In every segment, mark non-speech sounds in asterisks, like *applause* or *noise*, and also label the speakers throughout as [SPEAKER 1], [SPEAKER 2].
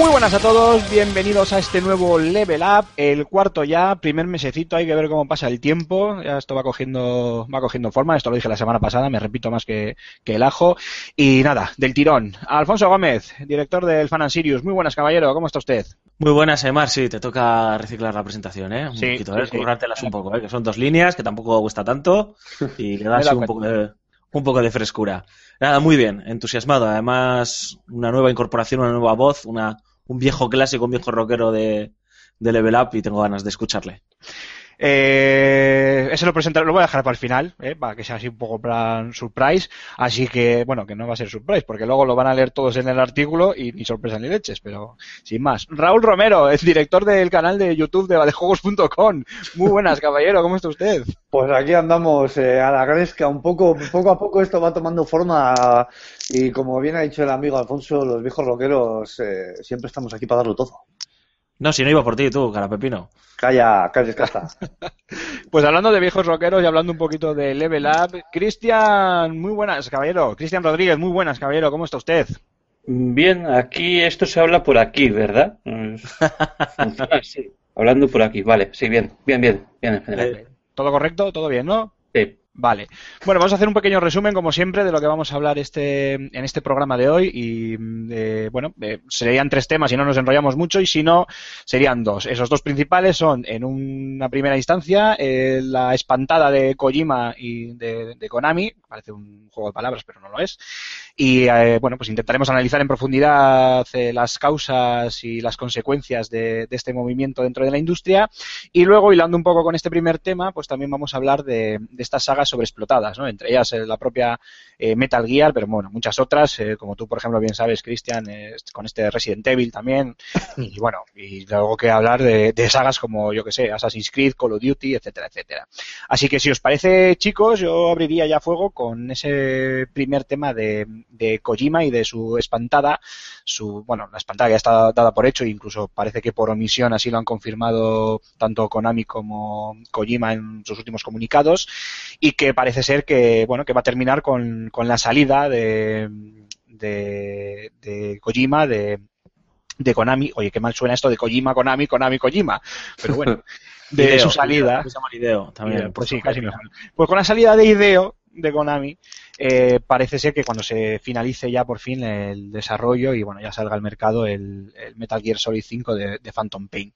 [SPEAKER 1] Muy buenas a todos, bienvenidos a este nuevo Level Up, el cuarto ya, primer mesecito, hay que ver cómo pasa el tiempo, ya esto va cogiendo, va cogiendo forma, esto lo dije la semana pasada, me repito más que, que el ajo, y nada, del tirón. Alfonso Gómez, director del Fan and Sirius, muy buenas caballero, ¿cómo está usted?
[SPEAKER 2] Muy buenas, Emar. Sí, te toca reciclar la presentación, ¿eh? Un
[SPEAKER 1] Sí,
[SPEAKER 2] poquito, ¿eh?
[SPEAKER 1] sí.
[SPEAKER 2] Un poco, ¿eh? Que son dos líneas, que tampoco cuesta tanto y le das *laughs*
[SPEAKER 1] da
[SPEAKER 2] un poco, de, un poco de frescura. Nada, muy bien, entusiasmado. Además, una nueva incorporación, una nueva voz, una, un viejo clásico, un viejo rockero de, de Level Up y tengo ganas de escucharle.
[SPEAKER 1] Eh, ese lo presentaré, lo voy a dejar para el final, eh, para que sea así un poco plan surprise. Así que, bueno, que no va a ser surprise, porque luego lo van a leer todos en el artículo y ni sorpresa ni leches, pero sin más. Raúl Romero, el director del canal de YouTube de vadejuegos.com. Muy buenas, *laughs* caballero, ¿cómo está usted?
[SPEAKER 3] Pues aquí andamos eh, a la gresca, un poco, poco a poco esto va tomando forma y como bien ha dicho el amigo Alfonso, los viejos rockeros eh, siempre estamos aquí para darlo todo.
[SPEAKER 2] No, si no iba por ti, tú, cara pepino.
[SPEAKER 3] Calla, calla, casta. *laughs*
[SPEAKER 1] Pues hablando de viejos rockeros y hablando un poquito de Level Up, Cristian, muy buenas, caballero. Cristian Rodríguez, muy buenas, caballero, ¿cómo está usted?
[SPEAKER 4] Bien, aquí esto se habla por aquí, ¿verdad? *laughs* Así. Hablando por aquí, vale, sí, bien, bien, bien, bien en general.
[SPEAKER 2] Eh,
[SPEAKER 1] ¿Todo correcto? ¿Todo bien, no?
[SPEAKER 4] Sí.
[SPEAKER 1] Vale. Bueno, vamos a hacer un pequeño resumen, como siempre, de lo que vamos a hablar este, en este programa de hoy. Y, eh, bueno, eh, serían tres temas y no nos enrollamos mucho. Y si no, serían dos. Esos dos principales son, en una primera instancia, eh, la espantada de Kojima y de, Konami. Parece un juego de palabras, pero no lo es. Y, eh, bueno, pues intentaremos analizar en profundidad las causas y las consecuencias de, este movimiento dentro de la industria. Y luego, hilando un poco con este primer tema, pues también vamos a hablar de estas sagas sobreexplotadas, ¿no? Entre ellas eh, la propia eh, Metal Gear, pero bueno, muchas otras, eh, como tú, por ejemplo, bien sabes, Cristian, con este Resident Evil también. Y *laughs* bueno, y luego que hablar de, de sagas como, yo que sé, Assassin's Creed, Call of Duty, etcétera, etcétera. Así que si os parece, chicos, yo abriría ya fuego con ese primer tema de, de Kojima y de su espantada, su, bueno, la espantada ya está dada por hecho, incluso parece que por omisión así lo han confirmado tanto Konami como Kojima en sus últimos comunicados, y que parece ser que, bueno, que va a terminar con, con la salida de, de, de Kojima, de, de Konami, oye, qué mal suena esto de Kojima, Konami, Konami, Kojima, pero bueno, *laughs* de su salida.
[SPEAKER 2] Hideo, también.
[SPEAKER 1] Pues sí, casi mejor. Pues con la salida de Hideo de Konami, eh, parece ser que cuando se finalice ya por fin el desarrollo y bueno, ya salga al mercado el, el Metal Gear Solid 5 de, Phantom Pain.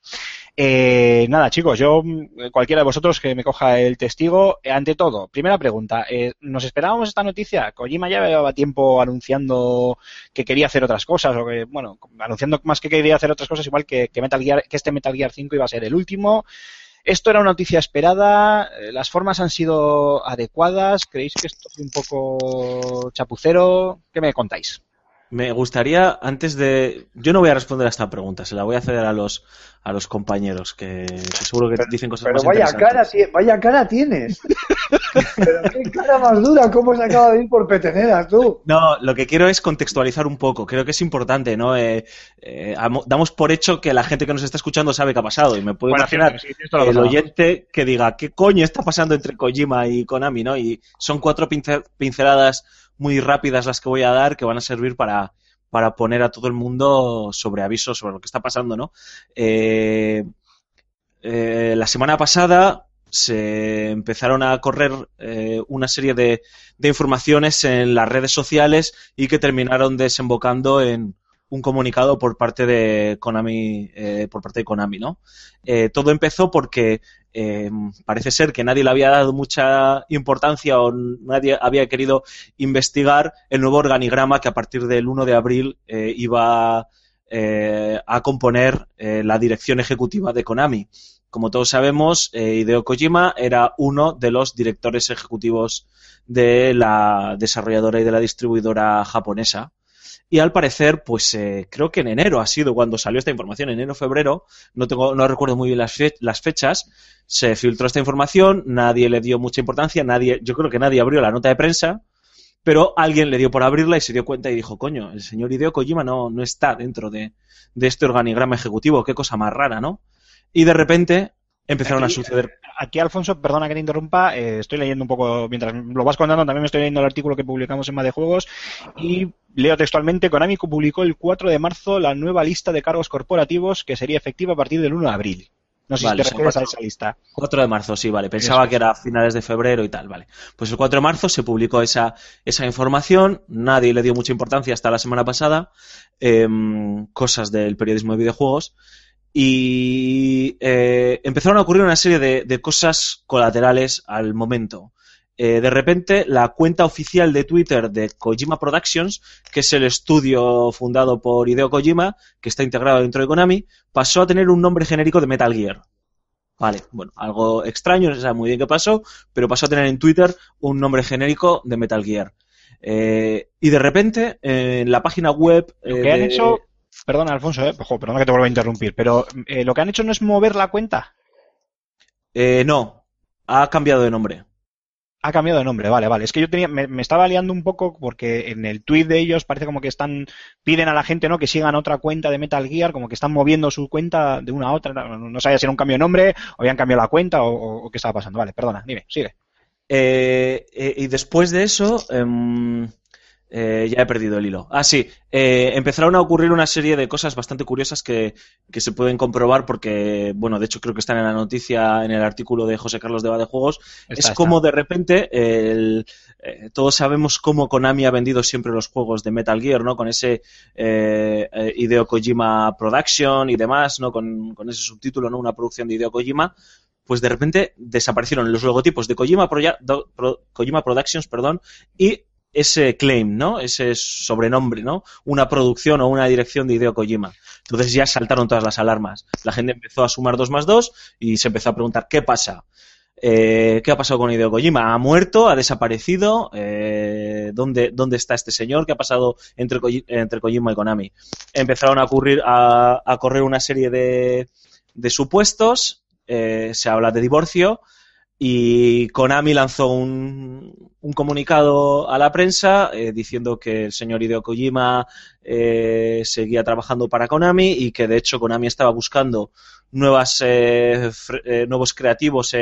[SPEAKER 1] Eh, nada, chicos, yo, mm, cualquiera de vosotros que me coja el testigo, eh, ante todo, primera pregunta, eh, ¿nos esperábamos esta noticia? Kojima ya llevaba tiempo anunciando que quería hacer otras cosas, o que, bueno, anunciando más que quería hacer otras cosas, igual que, que Metal Gear, que este Metal Gear 5 iba a ser el último. Esto era una noticia esperada, eh, las formas han sido adecuadas, ¿creéis que esto es un poco chapucero? ¿Qué me contáis?
[SPEAKER 2] Me gustaría, antes de... Yo no voy a responder a esta pregunta, se la voy a hacer a los, a los compañeros, que, que seguro que dicen cosas
[SPEAKER 3] Pero
[SPEAKER 2] más
[SPEAKER 3] vaya
[SPEAKER 2] interesantes.
[SPEAKER 3] cara, vaya cara tienes. *laughs* Pero qué cara más dura, cómo se acaba de ir por peteneras tú.
[SPEAKER 2] No, lo que quiero es contextualizar un poco. Creo que es importante, ¿no? Eh, eh, amo- damos por hecho que la gente que nos está escuchando sabe qué ha pasado. Y me puedo
[SPEAKER 1] Bueno,
[SPEAKER 2] imaginar
[SPEAKER 1] sí, sí,
[SPEAKER 2] el oyente que diga, ¿qué coño está pasando entre Kojima y Konami, no? Y son cuatro pince- pinceladas muy rápidas las que voy a dar que van a servir para, para poner a todo el mundo sobre aviso sobre lo que está pasando, ¿no? Eh, eh, la semana pasada se empezaron a correr eh, una serie de, de informaciones en las redes sociales y que terminaron desembocando en un comunicado por parte de Konami, eh, por parte de Konami, ¿no? Eh, todo empezó porque eh, parece ser que nadie le había dado mucha importancia o nadie había querido investigar el nuevo organigrama que a partir del 1 de abril eh, iba eh, a componer eh, la dirección ejecutiva de Konami. Como todos sabemos, Hideo Kojima era uno de los directores ejecutivos de la desarrolladora y de la distribuidora japonesa. Y al parecer, pues eh, creo que en enero ha sido cuando salió esta información, enero, febrero, no tengo, no recuerdo muy bien las, fe- las fechas, se filtró esta información, nadie le dio mucha importancia, nadie, yo creo que nadie abrió la nota de prensa, pero alguien le dio por abrirla y se dio cuenta y dijo, coño, el señor Hideo Kojima no, no está dentro de, de este organigrama ejecutivo, qué cosa más rara, ¿no? Y de repente empezaron
[SPEAKER 1] Aquí-
[SPEAKER 2] a suceder
[SPEAKER 1] Aquí, Alfonso, perdona que te interrumpa, eh, estoy leyendo un poco, mientras lo vas contando, también me estoy leyendo el artículo que publicamos en Más de Juegos y leo textualmente, Konami publicó el 4 de marzo la nueva lista de cargos corporativos que sería efectiva a partir del 1 de abril. No sé
[SPEAKER 2] Vale,
[SPEAKER 1] si te refieres a esa lista.
[SPEAKER 2] 4 de marzo, sí, vale. Pensaba que era a finales de febrero y tal, vale. Pues el 4 de marzo se publicó esa, esa información, nadie le dio mucha importancia hasta la semana pasada, em, cosas del periodismo de videojuegos, y eh, empezaron a ocurrir una serie de, de cosas colaterales al momento. Eh, de repente, la cuenta oficial de Twitter de Kojima Productions, que es el estudio fundado por Hideo Kojima, que está integrado dentro de Konami, pasó a tener un nombre genérico de Metal Gear. Vale, bueno, algo extraño, no se sabe muy bien qué pasó, pero pasó a tener en Twitter un nombre genérico de Metal Gear. Eh, y de repente, en la página web.
[SPEAKER 1] Lo
[SPEAKER 2] eh,
[SPEAKER 1] que han hecho, perdona Alfonso, eh, ojo, perdona que te vuelva a interrumpir, pero eh, lo que han hecho no es mover la cuenta.
[SPEAKER 2] eh, no, ha cambiado de nombre.
[SPEAKER 1] Ha cambiado de nombre, vale, vale. Es que yo tenía, me, me estaba liando un poco porque en el tweet de ellos parece como que están, piden a la gente, ¿no? Que sigan otra cuenta de Metal Gear, como que están moviendo su cuenta de una a otra. No, no sabía si era un cambio de nombre, o habían cambiado la cuenta, o, o- o qué estaba pasando. Vale, perdona, dime, sigue.
[SPEAKER 2] Eh, eh, y después de eso, em, eh, ya he perdido el hilo. Ah, sí, eh, empezaron a ocurrir una serie de cosas bastante curiosas que, que se pueden comprobar porque, bueno, de hecho creo que están en la noticia, en el artículo de José Carlos de Bade Juegos.
[SPEAKER 1] Está,
[SPEAKER 2] es
[SPEAKER 1] está.
[SPEAKER 2] como de repente el- eh, todos sabemos cómo Konami ha vendido siempre los juegos de Metal Gear, ¿no? Con ese eh, Hideo Kojima Production y demás, ¿no? Con, con ese subtítulo, ¿no? Una producción de Hideo Kojima. Pues de repente desaparecieron los logotipos de Kojima, Proya- do- Pro- Kojima Productions, perdón, y ese claim, ¿no? Ese sobrenombre, ¿no? Una producción o una dirección de Hideo Kojima. Entonces ya saltaron todas las alarmas. La gente empezó a sumar dos más dos y se empezó a preguntar qué pasa. Eh, ¿Qué ha pasado con Hideo Kojima? ¿Ha muerto? ¿Ha desaparecido? Eh, ¿dónde, ¿Dónde está este señor? ¿Qué ha pasado entre, entre Kojima y Konami? Empezaron a, ocurrir, a, a correr una serie de, de supuestos. eh, se habla de divorcio. Y Konami lanzó un, un comunicado a la prensa eh, diciendo que el señor Hideo Kojima eh, seguía trabajando para Konami y que de hecho Konami estaba buscando nuevas eh, eh, nuevos creativos,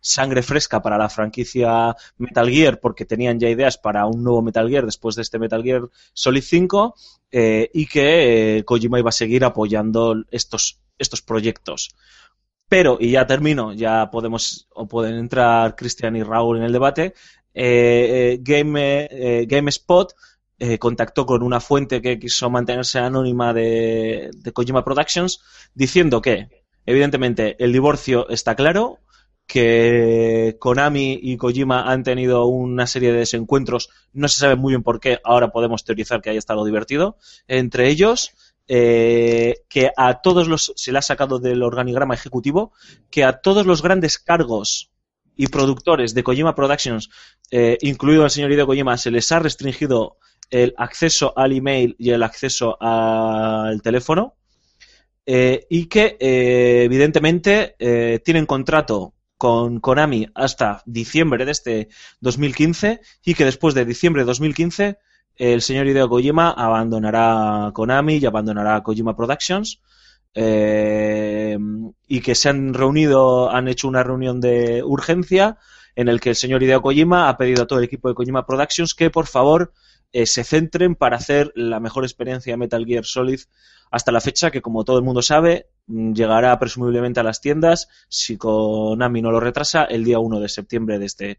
[SPEAKER 2] sangre fresca para la franquicia Metal Gear porque tenían ya ideas para un nuevo Metal Gear después de este Metal Gear Solid 5 eh, y que Kojima iba a seguir apoyando estos, estos proyectos. Pero, y ya termino, ya podemos, o pueden entrar Cristian y Raúl en el debate, eh, eh, Game, eh, GameSpot contactó con una fuente que quiso mantenerse anónima de, de Kojima Productions diciendo que, evidentemente, el divorcio está claro, que Konami y Kojima han tenido una serie de desencuentros, no se sabe muy bien por qué, ahora podemos teorizar que haya estado divertido, entre ellos, eh, que a todos los, se le ha sacado del organigrama ejecutivo, que a todos los grandes cargos y productores de Kojima Productions, eh, incluido el señor Hideo Kojima, se les ha restringido el acceso al email y el acceso al teléfono, eh, y que evidentemente tienen contrato con Konami hasta diciembre de este 2015 y que después de diciembre de 2015 el señor Hideo Kojima abandonará Konami y abandonará Kojima Productions eh, y que se han reunido, han hecho una reunión de urgencia en el que el señor Hideo Kojima ha pedido a todo el equipo de Kojima Productions que por favor eh, se centren para hacer la mejor experiencia de Metal Gear Solid hasta la fecha que como todo el mundo sabe mm, llegará presumiblemente a las tiendas si Konami no lo retrasa el día 1 de septiembre de este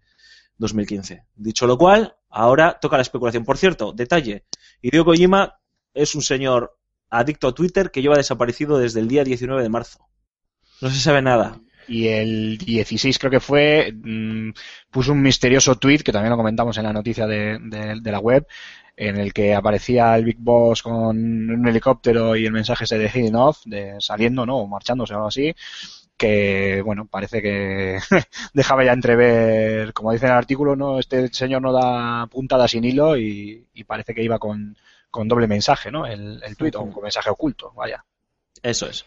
[SPEAKER 2] 2015. Dicho lo cual, ahora toca la especulación. Por cierto, detalle, Hideo Kojima es un señor adicto a Twitter que lleva desaparecido desde el día 19 de marzo. No se sabe nada.
[SPEAKER 1] y el 16 creo que fue, mm, puso un misterioso tweet, que también lo comentamos en la noticia de, la web, en el que aparecía el Big Boss con un helicóptero y el mensaje ese de heading off, de saliendo, ¿no? O marchándose o algo así, que, bueno, parece que *laughs* dejaba ya entrever, como dice en el artículo, ¿no? Este señor no da puntada sin hilo y, y parece que iba con, con doble mensaje, ¿no? El, el tweet, o con mensaje oculto, vaya.
[SPEAKER 2] Eso es.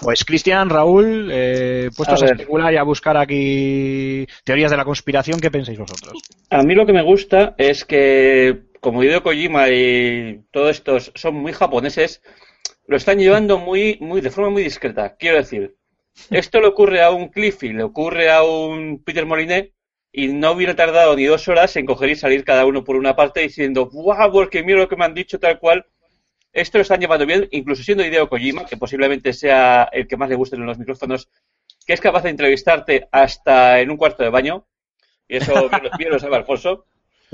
[SPEAKER 1] Pues Cristian, Raúl, eh, puestos
[SPEAKER 4] A
[SPEAKER 1] a, especular y a buscar aquí teorías de la conspiración, ¿qué pensáis vosotros?
[SPEAKER 4] A mí lo que me gusta es que, como Hideo Kojima y todos estos son muy japoneses, lo están llevando muy, muy, de forma muy discreta. Quiero decir, esto le ocurre a un Cliffy, le ocurre a un Peter Moliné, y no hubiera tardado ni dos horas en coger y salir cada uno por una parte diciendo, ¡guau! Porque mira lo que me han dicho tal cual. Esto lo están llevando bien, incluso siendo Hideo Kojima, que posiblemente sea el que más le guste en los micrófonos, que es capaz de entrevistarte hasta en un cuarto de baño. Y eso bien lo sabe Alfonso.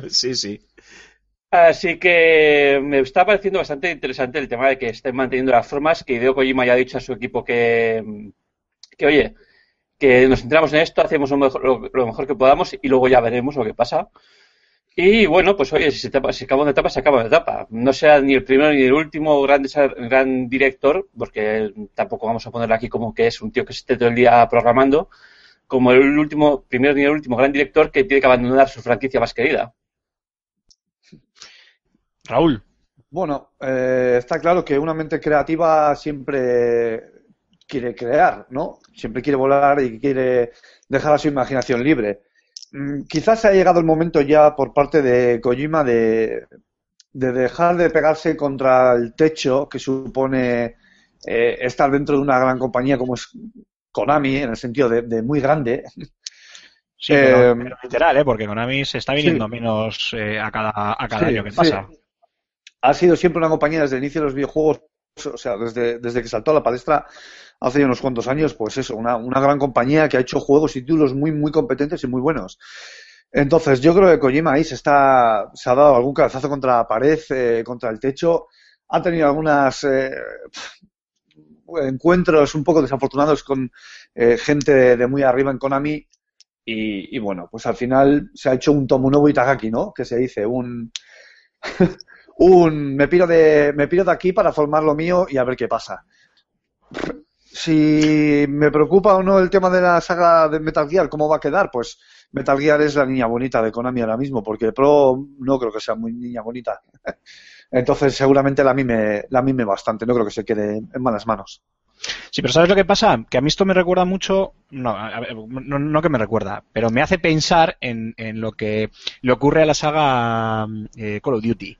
[SPEAKER 2] Sí, sí.
[SPEAKER 4] Así que me está pareciendo bastante interesante el tema de que estén manteniendo las formas, que Hideo Kojima ya ha dicho a su equipo que, que oye, que nos centramos en esto, hacemos lo mejor, lo, mejor que podamos y luego ya veremos lo que pasa. Y bueno, pues oye, si se, acaba una etapa, se acaba una etapa. No sea ni el primero ni el último gran, gran director, porque tampoco vamos a ponerle aquí como que es un tío que se esté todo el día programando, como el último, primero ni el último gran director que tiene que abandonar su franquicia más querida.
[SPEAKER 1] Raúl,
[SPEAKER 3] Bueno, eh, está claro que una mente creativa siempre quiere crear, ¿no? Siempre quiere volar y quiere dejar a su imaginación libre. Mm, Quizás ha llegado el momento ya por parte de Kojima de, de dejar de pegarse contra el techo que supone eh, estar dentro de una gran compañía como es Konami, en el sentido de, de muy grande.
[SPEAKER 1] sí, pero,
[SPEAKER 3] Eh,
[SPEAKER 1] pero literal, ¿eh? Porque Konami se está viniendo
[SPEAKER 3] sí.
[SPEAKER 1] menos eh, a cada, a cada
[SPEAKER 3] Sí,
[SPEAKER 1] año que
[SPEAKER 3] sí. Ha sido siempre una compañía desde el inicio de los videojuegos, o sea, desde, desde que saltó a la palestra hace unos cuantos años, pues eso, una, una gran compañía que ha hecho juegos y títulos muy, muy competentes y muy buenos. Entonces, yo creo que Kojima ahí se está, se ha dado algún cabezazo contra la pared, eh, contra el techo, ha tenido algunas eh, encuentros un poco desafortunados con eh, gente de, muy arriba en Konami y, y bueno, pues al final se ha hecho un Tomonobu Itagaki, ¿no? Que se dice, un *laughs* un me piro de me piro de aquí para formar lo mío y a ver qué pasa. Si me preocupa o no el tema de la saga de Metal Gear, cómo va a quedar, pues Metal Gear es la niña bonita de Konami ahora mismo, porque Pro no creo que sea muy niña bonita. *laughs* Entonces seguramente la mime, la mime bastante, no creo que se quede en malas manos.
[SPEAKER 1] Sí, pero ¿sabes lo que pasa? Que a mí esto me recuerda mucho, no, no, no que me recuerda, pero me hace pensar en, en lo que le ocurre a la saga eh, Call of Duty.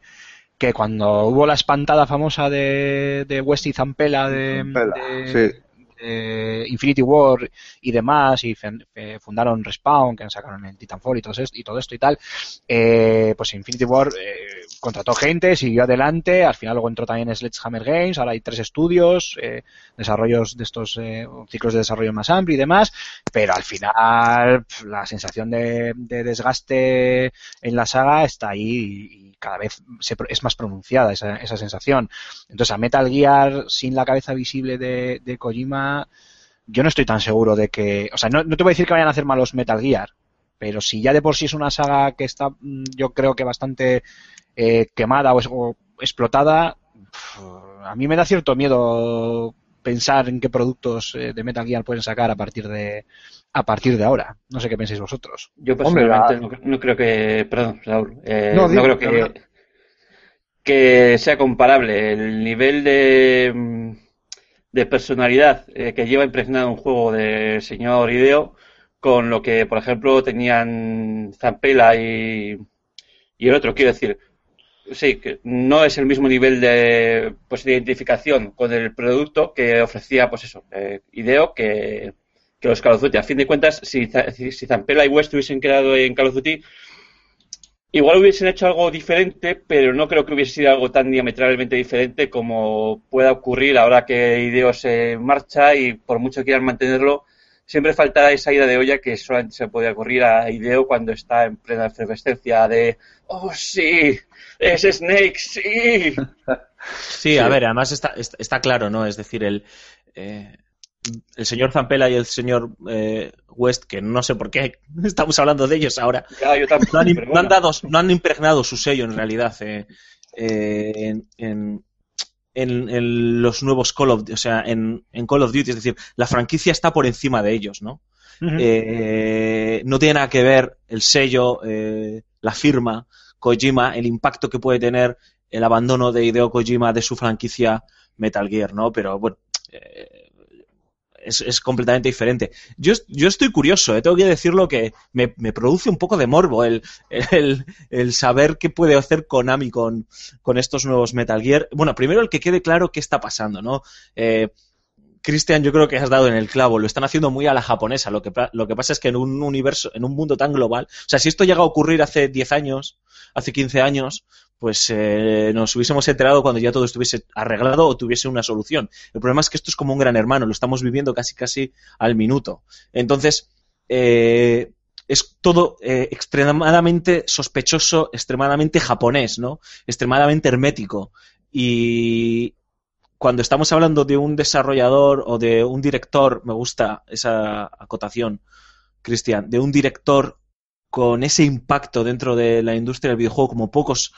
[SPEAKER 1] Que cuando hubo la espantada famosa de, de West y Zampella de,
[SPEAKER 3] Zampella,
[SPEAKER 1] de-
[SPEAKER 3] sí.
[SPEAKER 1] de Infinity War y demás, y fen- eh, fundaron Respawn, que sacaron el Titanfall y todo esto y, todo esto y tal, eh, pues Infinity War eh, contrató gente, siguió adelante, al final luego entró también Sledgehammer Games, ahora hay tres estudios, eh, desarrollos de estos eh, ciclos de desarrollo más amplio y demás, pero al final la sensación de, de desgaste en la saga está ahí y, y cada vez se es más pronunciada esa, esa sensación. Entonces a Metal Gear sin la cabeza visible de, de Kojima, yo no estoy tan seguro de que, o sea, no, no te voy a decir que vayan a hacer malos Metal Gear, pero si ya de por sí es una saga que está, mm, yo creo que bastante eh, quemada o, explotada, pf, a mí me da cierto miedo pensar en qué productos eh, de Metal Gear pueden sacar a partir de a partir de ahora. No sé qué pensáis vosotros.
[SPEAKER 4] Yo personalmente no, no creo que, perdón, Raúl, eh,
[SPEAKER 3] No,
[SPEAKER 4] creo que, que sea comparable el nivel de, mm, de personalidad eh, que lleva impregnado un juego de señor Hideo con lo que, por ejemplo, tenían Zampella y, y el otro. Quiero decir, sí, que no es el mismo nivel de, pues, de identificación con el producto que ofrecía, pues eso, eh, Hideo que, que los Call. A fin de cuentas, si, si Zampella y West hubiesen quedado en Call igual hubiesen hecho algo diferente, pero no creo que hubiese sido algo tan diametralmente diferente como pueda ocurrir ahora que Hideo se marcha y por mucho quieran mantenerlo, siempre faltará esa ida de olla que solamente se puede ocurrir a Hideo cuando está en plena efervescencia de ¡Oh, sí! ¡Es Snake, sí! *laughs*
[SPEAKER 2] Sí, a ver, además está, está, está claro, ¿no? Es decir, el, eh, el señor Zampella y el señor eh, West, que no sé por qué *laughs* estamos hablando de ellos ahora,
[SPEAKER 4] Ya, yo también,
[SPEAKER 2] no han, no dado, no han impregnado su sello en realidad eh, eh, en, en- en- en los nuevos Call of o sea, en, en Call of Duty, es decir, la franquicia está por encima de ellos, ¿no? Eh, no tiene nada que ver el sello, eh, la firma, Kojima, el impacto que puede tener el abandono de Hideo Kojima de su franquicia Metal Gear, ¿no? Pero bueno, eh, es, completamente diferente. Yo, yo estoy curioso, eh, tengo que decirlo que me, me produce un poco de morbo el, el, el saber qué puede hacer Konami con, con estos nuevos Metal Gear. Bueno, primero el que quede claro qué está pasando, ¿no? Eh, Cristian, yo creo que has dado en el clavo. Lo están haciendo muy a la japonesa. Lo que, lo que pasa es que en un universo, en un mundo tan global, o sea, si esto llega a ocurrir hace 10 años, hace 15 años, pues eh, nos hubiésemos enterado cuando ya todo estuviese arreglado o tuviese una solución. El problema es que esto es como un gran hermano, lo estamos viviendo casi casi al minuto. Entonces, eh, es todo eh, extremadamente sospechoso, extremadamente japonés, ¿no? Extremadamente hermético. Y cuando estamos hablando de un desarrollador o de un director, me gusta esa acotación, Cristian, de un director con ese impacto dentro de la industria del videojuego como pocos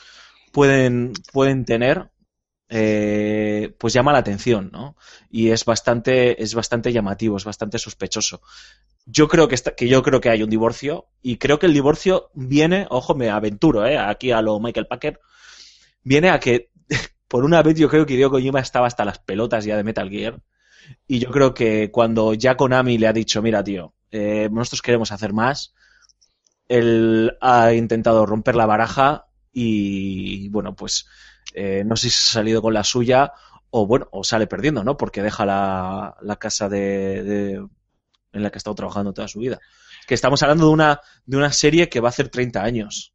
[SPEAKER 2] pueden, pueden tener, eh, pues llama la atención, ¿no? Y es bastante, es bastante llamativo, es bastante sospechoso. Yo creo que, está- que yo creo que hay un divorcio y creo que el divorcio viene, ojo, me aventuro, ¿eh? Aquí a lo Michael Packer, viene a que por una vez yo creo que Hideo Kojima estaba hasta las pelotas ya de Metal Gear y yo creo que cuando ya Konami le ha dicho, mira tío, eh, nosotros queremos hacer más, él ha intentado romper la baraja y bueno, pues eh, no sé si se ha salido con la suya o bueno, o sale perdiendo, ¿no? Porque deja la, casa de, de- en la que ha estado trabajando toda su vida. Que estamos hablando de una, de una serie que va a hacer 30 años.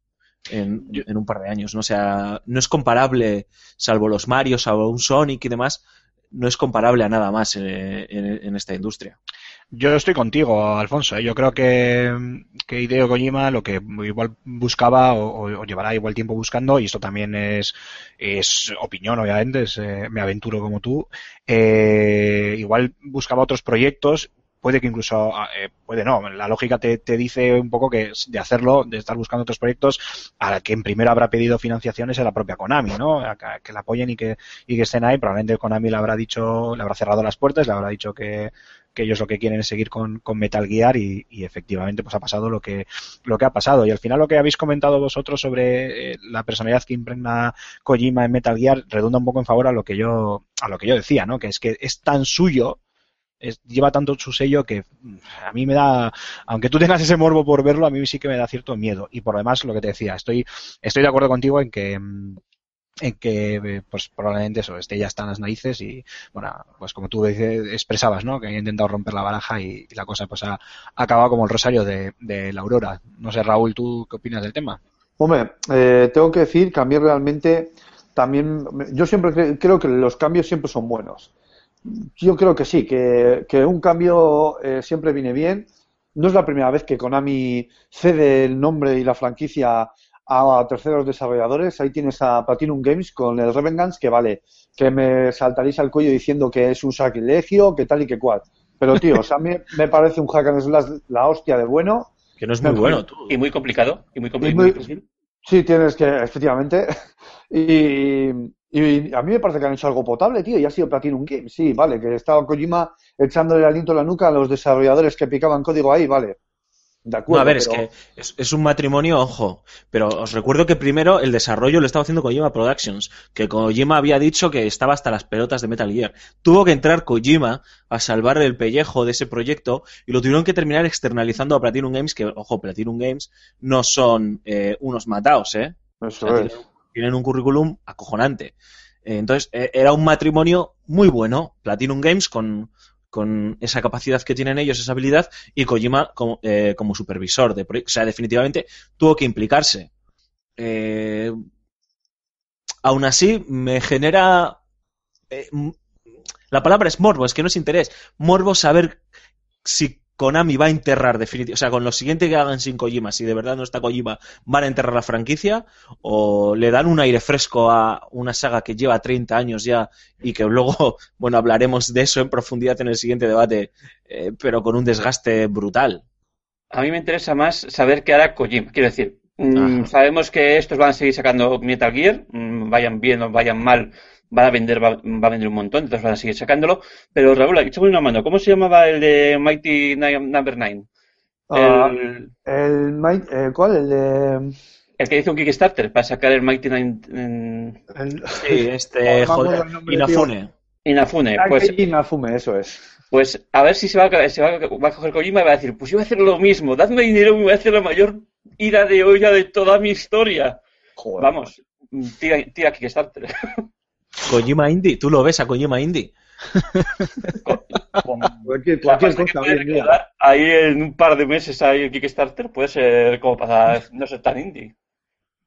[SPEAKER 2] En, en un par de años, ¿no? O sea, no es comparable, salvo los Mario, salvo un Sonic y demás, no es comparable a nada más en, en- en esta industria.
[SPEAKER 1] Yo estoy contigo, Alfonso. ¿eh? Yo creo que, que Hideo Kojima lo que igual buscaba o, o llevará igual tiempo buscando, y esto también es, es opinión, obviamente, es, eh, me aventuro como tú, eh, igual buscaba otros proyectos, puede que incluso, eh, puede no, la lógica te, dice un poco que de hacerlo, de estar buscando otros proyectos, a la que en primero habrá pedido financiaciones a la propia Konami, ¿no? Que, la apoyen y que, y que estén ahí. Probablemente Konami le habrá dicho, le habrá cerrado las puertas, le habrá dicho que, que ellos lo que quieren es seguir con, con Metal Gear y, y, efectivamente pues ha pasado lo que lo que ha pasado y al final lo que habéis comentado vosotros sobre eh, la personalidad que impregna Kojima en Metal Gear redunda un poco en favor a lo que yo a lo que yo decía no que es que es tan suyo lleva tanto su sello que a mí me da, aunque tú tengas ese morbo por verlo, a mí sí que me da cierto miedo. Y por lo demás, lo que te decía, estoy, estoy de acuerdo contigo en que, en que pues probablemente eso esté ya está en las narices y bueno pues como tú expresabas no que había intentado romper la baraja y, la cosa pues ha, acabado como el rosario de, de, la aurora. No sé Raúl tú qué opinas del tema
[SPEAKER 3] hombre eh, tengo que decir que a mí realmente también yo siempre cre creo que los cambios siempre son buenos yo creo que sí que, que un cambio eh, siempre viene bien no es la primera vez que Konami cede el nombre y la franquicia a terceros desarrolladores. Ahí tienes a Platinum Games con el Revengeance, que vale, que me saltaréis al cuello diciendo que es un sacrilegio, que tal y que cual. Pero, tío, o sea, a mí me parece un hack and slash la hostia de bueno.
[SPEAKER 2] Que no es muy bueno, tú.
[SPEAKER 4] Y muy complicado. Y muy, complicado.
[SPEAKER 3] Y muy, sí, tienes que, *laughs* efectivamente. Y, y, a mí me parece que han hecho algo potable, tío, y ha sido Platinum Games. Sí, vale, que estaba Kojima echándole el aliento a la nuca a los desarrolladores que picaban código ahí, vale. De acuerdo,
[SPEAKER 2] no, a ver,
[SPEAKER 3] pero...
[SPEAKER 2] es que es, es, un matrimonio, ojo, pero os recuerdo que primero el desarrollo lo estaba haciendo Kojima Productions, que Kojima había dicho que estaba hasta las pelotas de Metal Gear. Tuvo que entrar Kojima a salvar el pellejo de ese proyecto y lo tuvieron que terminar externalizando a Platinum Games, que, ojo, Platinum Games no son eh, unos mataos, ¿eh?
[SPEAKER 3] Eso
[SPEAKER 2] sea,
[SPEAKER 3] es.
[SPEAKER 2] Tienen, un currículum acojonante. Eh, entonces, eh, era un matrimonio muy bueno, Platinum Games con con esa capacidad que tienen ellos, esa habilidad, y Kojima como, eh, como supervisor de proyecto. O sea, definitivamente tuvo que implicarse. Eh, aún así, me genera. Eh, la palabra es morbo, es que no es interés. Morbo saber si Konami va a enterrar definitivamente, o sea, con lo siguiente que hagan sin Kojima, si de verdad no está Kojima, van a enterrar la franquicia o le dan un aire fresco a una saga que lleva 30 años ya y que luego, *laughs* bueno, hablaremos de eso en profundidad en el siguiente debate, eh, pero con un desgaste brutal.
[SPEAKER 4] A mí me interesa más saber qué hará Kojima. Quiero decir, mm,
[SPEAKER 2] Ajá.
[SPEAKER 4] sabemos que estos van a seguir sacando Metal Gear, mm, vayan bien o vayan mal, van a vender, va, va a vender un montón, entonces van a seguir sacándolo. Pero Raúl, échame una mano, ¿cómo se llamaba el de Mighty Number 9?
[SPEAKER 3] Ah,
[SPEAKER 4] El,
[SPEAKER 3] el, Might- eh, ¿Cuál? El de.
[SPEAKER 4] el que hizo un Kickstarter para sacar el Mighty Nine en
[SPEAKER 3] El,
[SPEAKER 2] Sí, este, *laughs* joder,
[SPEAKER 3] el
[SPEAKER 2] Inafune.
[SPEAKER 4] Inafune. Pues,
[SPEAKER 3] Inazume, eso es.
[SPEAKER 4] pues a ver si se va, a, se va, a- va a coger Kojima y va a decir, pues yo voy a hacer lo mismo, dadme dinero y voy a hacer la mayor ira de olla de toda mi historia.
[SPEAKER 3] Joder.
[SPEAKER 4] Vamos, tira, tira Kickstarter. *laughs*
[SPEAKER 2] Kojima Indie, tú lo ves a Kojima Indie. *laughs*
[SPEAKER 3] Cualquier,
[SPEAKER 4] La
[SPEAKER 3] cualquier
[SPEAKER 4] que
[SPEAKER 3] cosa
[SPEAKER 4] ahí en un par de meses ahí en Kickstarter puede ser como para no ser tan indie.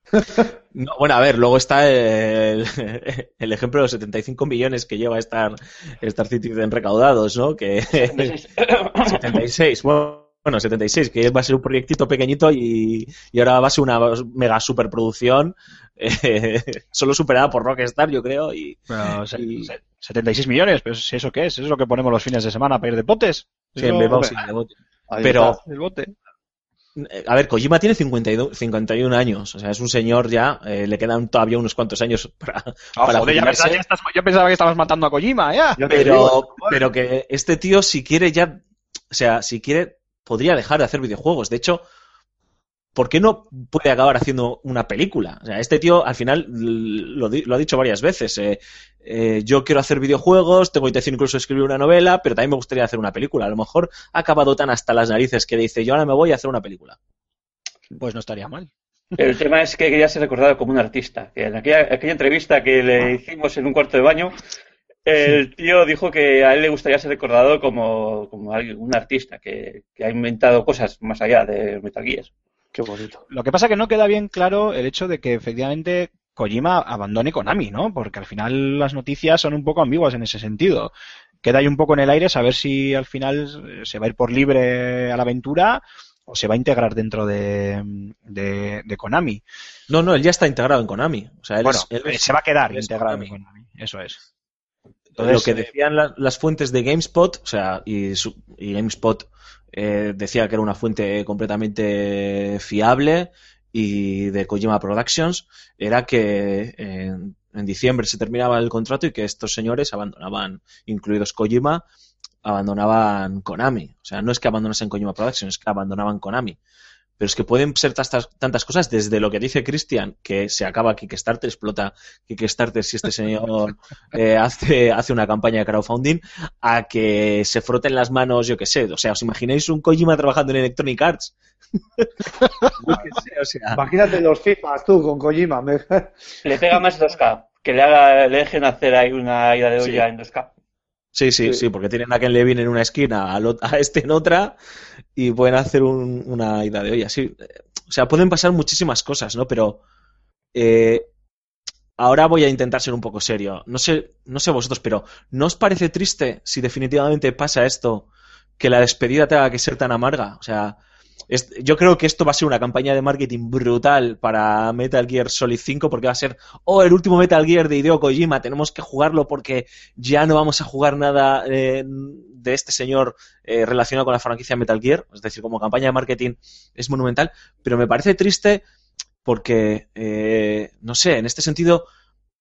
[SPEAKER 4] *laughs*
[SPEAKER 2] No, bueno, a ver, luego está el, *laughs* el ejemplo de los 75 millones que lleva Star, Star Citizen recaudados, ¿no? Que 76, bueno, bueno, 76, que va a ser un proyectito pequeñito y, y ahora va a ser una mega superproducción, eh, *laughs* solo superada por Rockstar, yo creo, y,
[SPEAKER 1] se-
[SPEAKER 2] y-
[SPEAKER 1] se- 76 millones, pero si ¿eso qué es? ¿Eso es lo que ponemos los fines de semana para ir de potes?
[SPEAKER 2] sí,
[SPEAKER 1] hombre,
[SPEAKER 2] sí, de bote. Pero-
[SPEAKER 3] está.
[SPEAKER 1] el bote.
[SPEAKER 2] Eh, A ver, Kojima tiene 52, 51 años, o sea, es un señor ya, eh, le quedan todavía unos cuantos años para, para
[SPEAKER 1] joder, ya
[SPEAKER 2] jubilarse.
[SPEAKER 1] pensaba, ya estás- yo pensaba que estabas matando a Kojima, ya.
[SPEAKER 2] Pero,
[SPEAKER 3] digo,
[SPEAKER 2] pero que este tío, si quiere ya, o sea, si quiere, podría dejar de hacer videojuegos. De hecho, ¿por qué no puede acabar haciendo una película? O sea, este tío al final lo, ha dicho varias veces. eh, eh, yo quiero hacer videojuegos, tengo intención incluso de escribir una novela, pero también me gustaría hacer una película. A lo mejor ha acabado tan hasta las narices que dice, yo ahora me voy a hacer una película.
[SPEAKER 1] Pues no estaría mal.
[SPEAKER 4] El *laughs* tema es que quería ser recordado como un artista. Que en aquella, aquella entrevista que le hicimos en un cuarto de baño, el tío dijo que a él le gustaría ser recordado como, como un artista que, que ha inventado cosas más allá de Metal Gear.
[SPEAKER 3] Qué bonito.
[SPEAKER 1] Lo que pasa que no queda bien claro el hecho de que efectivamente Kojima abandone Konami, ¿no? Porque al final las noticias son un poco ambiguas en ese sentido. Queda ahí un poco en el aire saber si al final eh, se va a ir por libre a la aventura o se va a integrar dentro de, de, de Konami.
[SPEAKER 2] No, no, él ya está integrado en Konami. O sea, él
[SPEAKER 1] Bueno,
[SPEAKER 2] es- él es-
[SPEAKER 1] se va a quedar
[SPEAKER 2] es
[SPEAKER 1] integrado
[SPEAKER 2] Konami.
[SPEAKER 1] en Konami. Eso es.
[SPEAKER 2] Lo
[SPEAKER 1] Entonces,
[SPEAKER 2] que
[SPEAKER 1] eh,
[SPEAKER 2] decían la- las fuentes de GameSpot, o sea, y, su- y GameSpot eh, decía que era una fuente completamente fiable y de Kojima Productions, era que en, en diciembre se terminaba el contrato y que estos señores abandonaban, incluidos Kojima, abandonaban Konami. O sea, no es que abandonasen Kojima Productions, es que abandonaban Konami. Pero es que pueden ser tantas, tantas cosas, desde lo que dice Christian, que se acaba Kickstarter, explota Kickstarter si este señor *laughs* eh, hace, hace una campaña de crowdfunding, a que se froten las manos, yo qué sé. O sea, ¿os imagináis un Kojima trabajando en Electronic Arts? *laughs* Yo qué sé, o sea,
[SPEAKER 3] Imagínate los FIFAs tú con Kojima. me-
[SPEAKER 4] Le pega más 2K, que le haga, le dejen hacer ahí una ida de olla
[SPEAKER 2] Sí.
[SPEAKER 4] en 2K.
[SPEAKER 2] Sí, sí,
[SPEAKER 3] Sí.
[SPEAKER 2] sí, porque tienen a Ken Levin en una esquina, ot- a este en otra, y pueden hacer un- una ida de olla. Sí, o sea, pueden pasar muchísimas cosas, ¿no? Pero eh, ahora voy a intentar ser un poco serio. No sé, no sé vosotros, pero ¿no os parece triste si definitivamente pasa esto, que la despedida tenga que ser tan amarga? O sea, yo creo que esto va a ser una campaña de marketing brutal para Metal Gear Solid 5 porque va a ser, oh, el último Metal Gear de Hideo Kojima, tenemos que jugarlo porque ya no vamos a jugar nada eh, de este señor eh, relacionado con la franquicia Metal Gear. Es decir, como campaña de marketing es monumental, pero me parece triste porque, eh, no sé, en este sentido,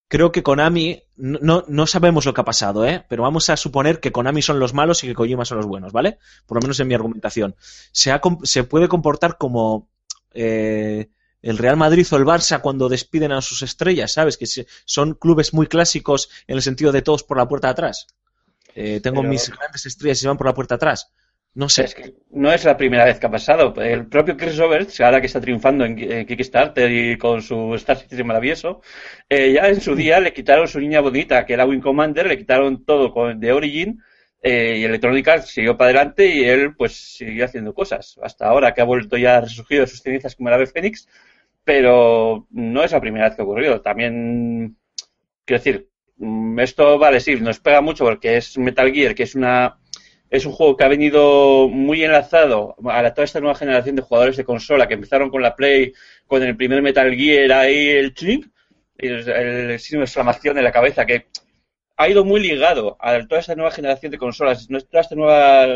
[SPEAKER 2] creo que Konami, no, no, sabemos lo que ha pasado, ¿eh? pero vamos a suponer que Konami son los malos y que Kojima son los buenos, ¿vale? Por lo menos en mi argumentación. Se, ha com- se puede comportar como eh, el Real Madrid o el Barça cuando despiden a sus estrellas, ¿sabes? Que son clubes muy clásicos en el sentido de todos por la puerta de atrás. Eh, tengo
[SPEAKER 4] Pero-
[SPEAKER 2] mis grandes estrellas y se van por la puerta de atrás. No sé.
[SPEAKER 4] Es que no es la primera vez que ha pasado. El propio Chris Roberts, ahora que está triunfando en Kickstarter y con su Star Citizen maravilloso, eh, ya en su día le quitaron su niña bonita, que era Wing Commander, le quitaron todo con, de Origin, eh, y Electronic Arts siguió para adelante y él pues siguió haciendo cosas. Hasta ahora que ha vuelto ya resurgido de sus cenizas como el ave Fénix, pero no es la primera vez que ha ocurrido. También, quiero decir, mm, esto vale, sí, nos pega mucho porque es Metal Gear, que es una es un juego que ha venido muy enlazado a toda esta nueva generación de jugadores de consola que empezaron con la Play, con el primer Metal Gear ahí, el ching, y el, el signo de exclamación en la cabeza, que ha ido muy ligado a toda esta nueva generación de consolas, toda esta nueva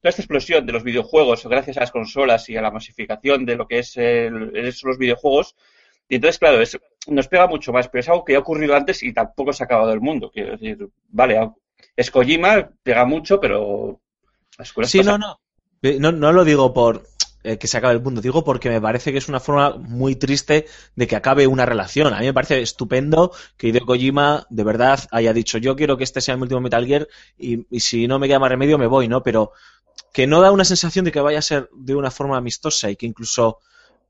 [SPEAKER 4] toda esta explosión de los videojuegos gracias a las consolas y a la masificación de lo que es el- los videojuegos. Y entonces, claro, es- nos pega mucho más, pero es algo que ha ocurrido antes y tampoco se ha acabado el mundo. Quiero decir, vale, es Kojima, pega mucho, pero las
[SPEAKER 2] Sí,
[SPEAKER 4] pasan.
[SPEAKER 2] no, no. Eh, No, no lo digo por eh, que se acabe el mundo, digo porque me parece que es una forma muy triste de que acabe una relación. A mí me parece estupendo que Hideo Kojima de verdad haya dicho yo quiero que este sea mi último Metal Gear y, y si no me queda más remedio me voy, ¿no? Pero que no da una sensación de que vaya a ser de una forma amistosa y que incluso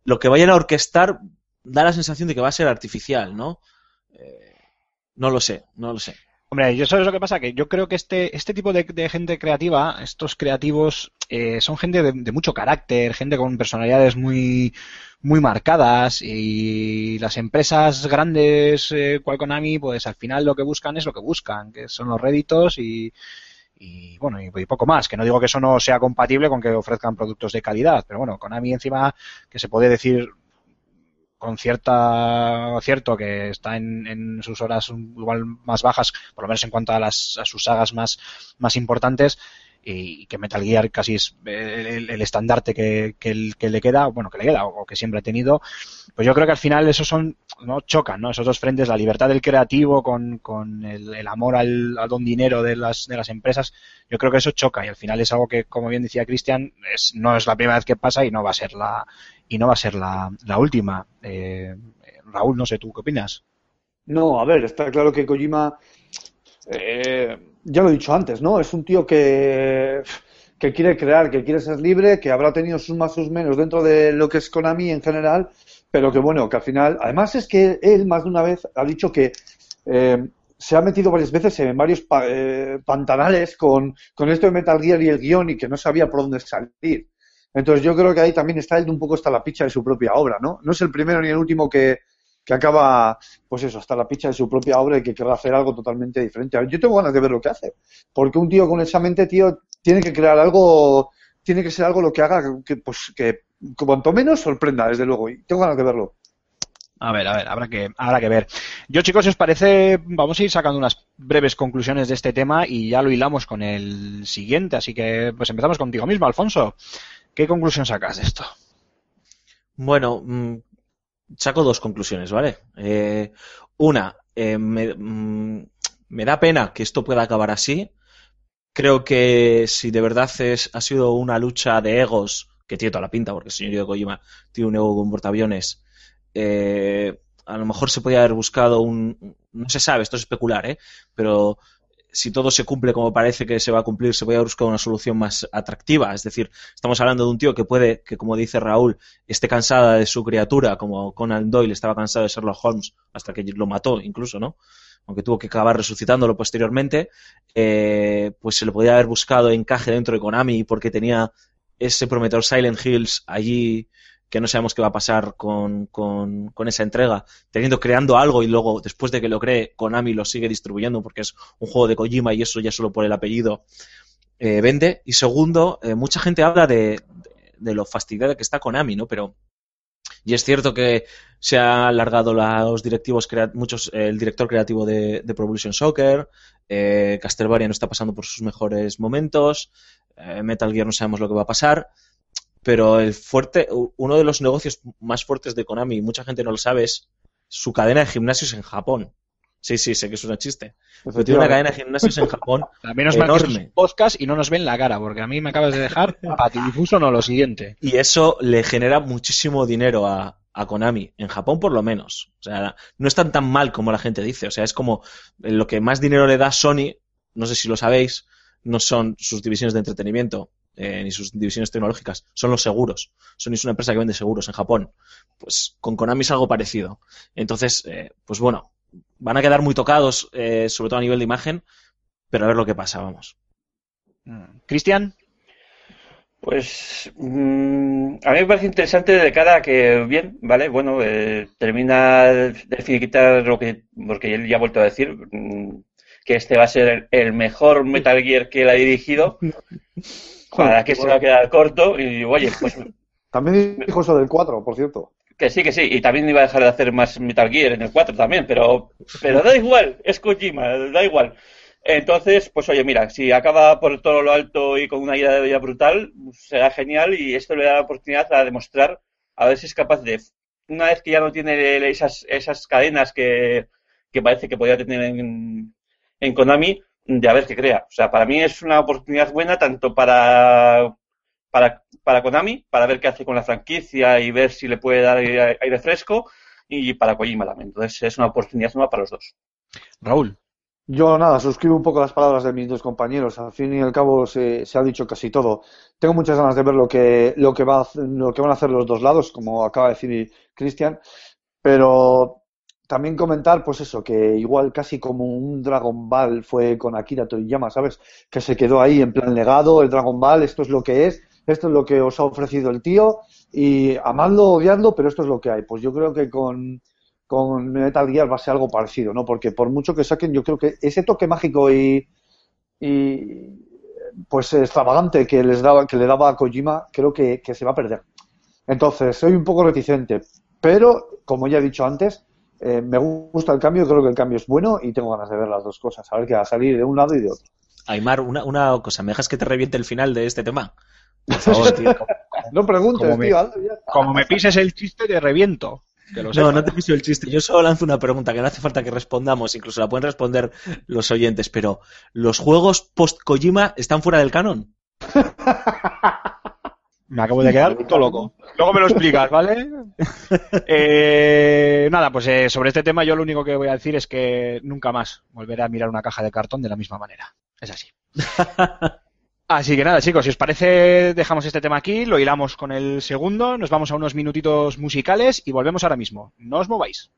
[SPEAKER 2] lo que vayan a orquestar da la sensación de que va a ser artificial, ¿no? Eh, no lo sé, no lo sé.
[SPEAKER 1] Hombre, yo sabes lo que pasa, que yo creo que este, este tipo de, gente creativa, estos creativos, eh, son gente de, de mucho carácter, gente con personalidades muy, muy marcadas y las empresas grandes, eh, cual Konami, pues al final lo que buscan es lo que buscan, que son los réditos y, y bueno, y, y poco más, que no digo que eso no sea compatible con que ofrezcan productos de calidad, pero bueno, Konami encima, que se puede decir con cierta cierto que está en, en sus horas igual más bajas, por lo menos en cuanto a, las, a sus sagas más, más importantes, y que Metal Gear casi es el, el- el estandarte que, que le queda, bueno, que le queda o que siempre ha tenido, pues yo creo que al final esos son, no chocan, ¿no? Esos dos frentes, la libertad del creativo con, con el, el amor al, al don dinero de las, de las empresas, yo creo que eso choca y al final es algo que, como bien decía Cristian, es, no es la primera vez que pasa y no va a ser la, y no va a ser la, última. Eh, Raúl, no sé, ¿tú qué opinas?
[SPEAKER 3] No, a ver, está claro que Kojima, eh, ya lo he dicho antes, ¿no? Es un tío que, que quiere crear, que quiere ser libre, que habrá tenido sus más, sus menos dentro de lo que es Konami en general, pero que bueno, que al final, además es que él más de una vez ha dicho que eh, se ha metido varias veces en varios pa- eh, pantanales con, con esto de Metal Gear y el guion y que no sabía por dónde salir. Entonces yo creo que ahí también está él un poco hasta la picha de su propia obra, ¿no? No es el primero ni el último que, que acaba, pues eso, hasta la picha de su propia obra y que querrá hacer algo totalmente diferente. Yo tengo ganas de ver lo que hace, porque un tío con esa mente, tío, tiene que crear algo, tiene que ser algo lo que haga que, pues, que cuanto menos sorprenda, desde luego, y tengo ganas de verlo.
[SPEAKER 1] A ver, a ver, habrá que, habrá que ver. Yo, chicos, si os parece, vamos a ir sacando unas breves conclusiones de este tema y ya lo hilamos con el siguiente. Así que, pues empezamos contigo mismo, Alfonso. ¿Qué conclusión sacas de esto?
[SPEAKER 2] Bueno, mm, saco dos conclusiones, ¿vale? Eh, una, eh, me, mm, me da pena que esto pueda acabar así. Creo que si de verdad es, ha sido una lucha de egos, que tiene toda la pinta, porque el señor Hideo Kojima tiene un ego con portaaviones, eh, a lo mejor se podía haber buscado un... No se sabe, esto es especular, ¿eh? Pero si todo se cumple como parece que se va a cumplir, se podía haber buscado una solución más atractiva. Es decir, estamos hablando de un tío que puede, que como dice Raúl, esté cansada de su criatura, como Conan Doyle estaba cansado de Sherlock Holmes hasta que lo mató, incluso, ¿no? Aunque tuvo que acabar resucitándolo posteriormente, eh, pues se le podía haber buscado encaje dentro de Konami porque tenía ese prometedor Silent Hills allí que no sabemos qué va a pasar con, con, con esa entrega, teniendo creando algo y luego, después de que lo cree, Konami lo sigue distribuyendo porque es un juego de Kojima y eso ya solo por el apellido eh, vende. Y segundo, eh, mucha gente habla de, de, de lo fastidiada que está Konami, ¿no? Pero y es cierto que se ha alargado los directivos, muchos, eh, el director creativo de, de Pro Evolution Soccer, Castlevania no está pasando por sus mejores momentos, Metal Gear no sabemos lo que va a pasar, pero el fuerte, uno de los negocios más fuertes de Konami, y mucha gente no lo sabe, es su cadena de gimnasios en Japón. Sí, sí, sé que es un chiste. Pero tiene una cadena de gimnasios en Japón
[SPEAKER 1] A menos mal que esto es
[SPEAKER 2] enorme.
[SPEAKER 1] podcast y no nos ven la cara, porque a mí me acabas de dejar *laughs* patidifuso no lo siguiente.
[SPEAKER 2] Y eso le genera muchísimo dinero a, a Konami, en Japón por lo menos. O sea, no están tan mal como la gente dice. O sea, es como eh, lo que más dinero le da Sony, no sé si lo sabéis, no son sus divisiones de entretenimiento eh, ni sus divisiones tecnológicas, son los seguros. Sony es una empresa que vende seguros en Japón. Pues con Konami es algo parecido. Entonces, eh, pues bueno, van a quedar muy tocados, eh, sobre todo a nivel de imagen, pero a ver lo que pasa, vamos.
[SPEAKER 1] Mm. Cristian,
[SPEAKER 4] Pues mm, a mí me parece interesante de cara a que, bien, vale, bueno, eh, termina de finiquitar lo que, porque él ya ha vuelto a decir, mm, que este va a ser el, el mejor Metal Gear que él ha dirigido, *laughs* para que se va a quedar corto. Y oye, pues *laughs*
[SPEAKER 3] También dijo eso del 4, por cierto.
[SPEAKER 4] que sí, que sí. Y también iba a dejar de hacer más Metal Gear en el 4 también, pero, pero da igual, es Kojima, da igual. Entonces, pues oye, mira, si acaba por todo lo alto y con una idea de vida brutal, será genial y esto le da la oportunidad a demostrar a ver si es capaz de, una vez que ya no tiene esas, esas cadenas que, que parece que podía tener en, en Konami, de a ver qué crea. O sea, para mí es una oportunidad buena tanto para, para, para Konami, para ver qué hace con la franquicia y ver si le puede dar aire, aire fresco, y para Kojima también. Entonces es una oportunidad nueva para los dos.
[SPEAKER 1] Raúl.
[SPEAKER 3] Yo nada, suscribo un poco las palabras de mis dos compañeros. Al fin y al cabo se, se ha dicho casi todo. Tengo muchas ganas de ver lo que, lo que va lo que van a hacer los dos lados, como acaba de decir Cristian. Pero también comentar, pues eso, que igual casi como un Dragon Ball fue con Akira Toriyama, ¿sabes? Que se quedó ahí en plan legado, el Dragon Ball, esto es lo que es, esto es lo que os ha ofrecido el tío, y amadlo odiadlo, pero esto es lo que hay. Pues yo creo que con, Metal Gear va a ser algo parecido, ¿no? Porque por mucho que saquen, yo creo que ese toque mágico y, y pues extravagante que les daba, que le daba a Kojima, creo que se va a perder. Entonces, soy un poco reticente, pero como ya he dicho antes, eh, me gusta el cambio, creo que el cambio es bueno y tengo ganas de ver las dos cosas, a ver qué va a salir de un lado y de otro.
[SPEAKER 2] Aymar, una, una cosa, ¿me dejas que te reviente el final de este tema? Por *laughs* favor, tío.
[SPEAKER 3] No preguntes,
[SPEAKER 1] Como me-
[SPEAKER 3] tío, está.
[SPEAKER 1] Como me pises el chiste, te reviento. Que lo
[SPEAKER 2] No, no te piso el chiste. Yo solo lanzo una pregunta que no hace falta que respondamos, incluso la pueden responder los oyentes, pero ¿los juegos post-Kojima están fuera del canon? *laughs*
[SPEAKER 1] Me acabo de quedar todo loco. Luego me lo explicas, ¿vale? *laughs* Eh, nada, pues eh, sobre este tema yo lo único que voy a decir es que nunca más volveré a mirar una caja de cartón de la misma manera. Es así. *laughs* Así que nada, chicos, si os parece, dejamos este tema aquí, lo hilamos con el segundo, nos vamos a unos minutitos musicales y volvemos ahora mismo. No os mováis.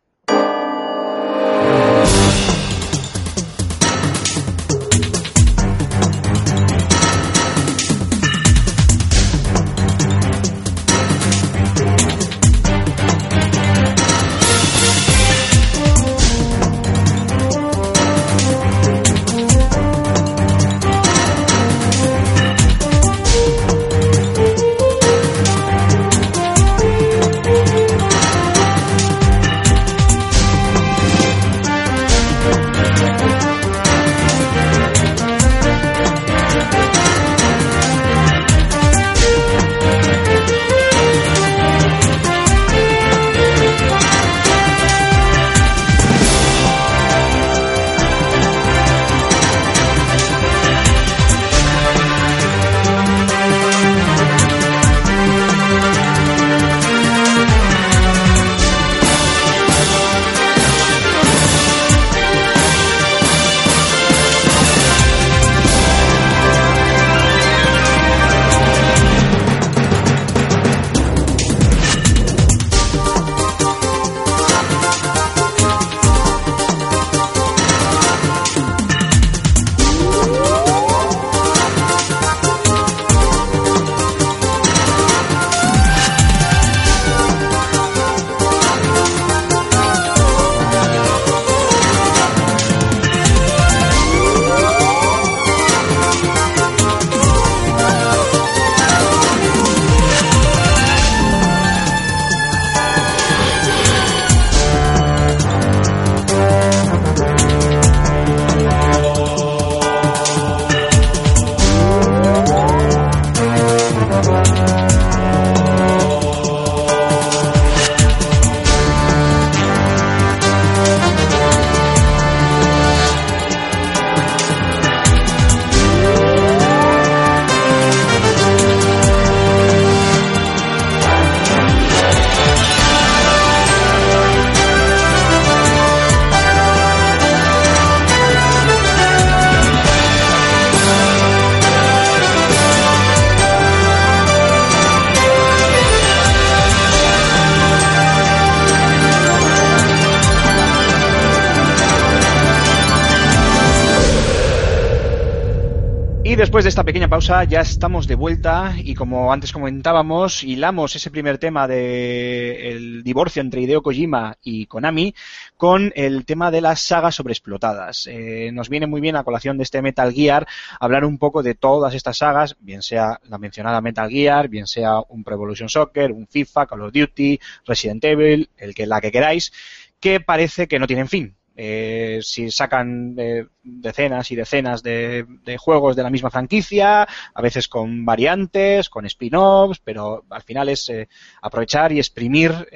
[SPEAKER 1] Después de esta pequeña pausa ya estamos de vuelta y como antes comentábamos, hilamos ese primer tema del divorcio entre Hideo Kojima y Konami con el tema de las sagas sobreexplotadas. Eh, nos viene muy bien a colación de este Metal Gear hablar un poco de todas estas sagas, bien sea la mencionada Metal Gear, bien sea un Pro Evolution Soccer, un FIFA, Call of Duty, Resident Evil, el que la que queráis, que parece que no tienen fin eh, si sacan eh, decenas y decenas de, juegos de la misma franquicia, a veces con variantes, con spin-offs, pero al final es eh, aprovechar y exprimir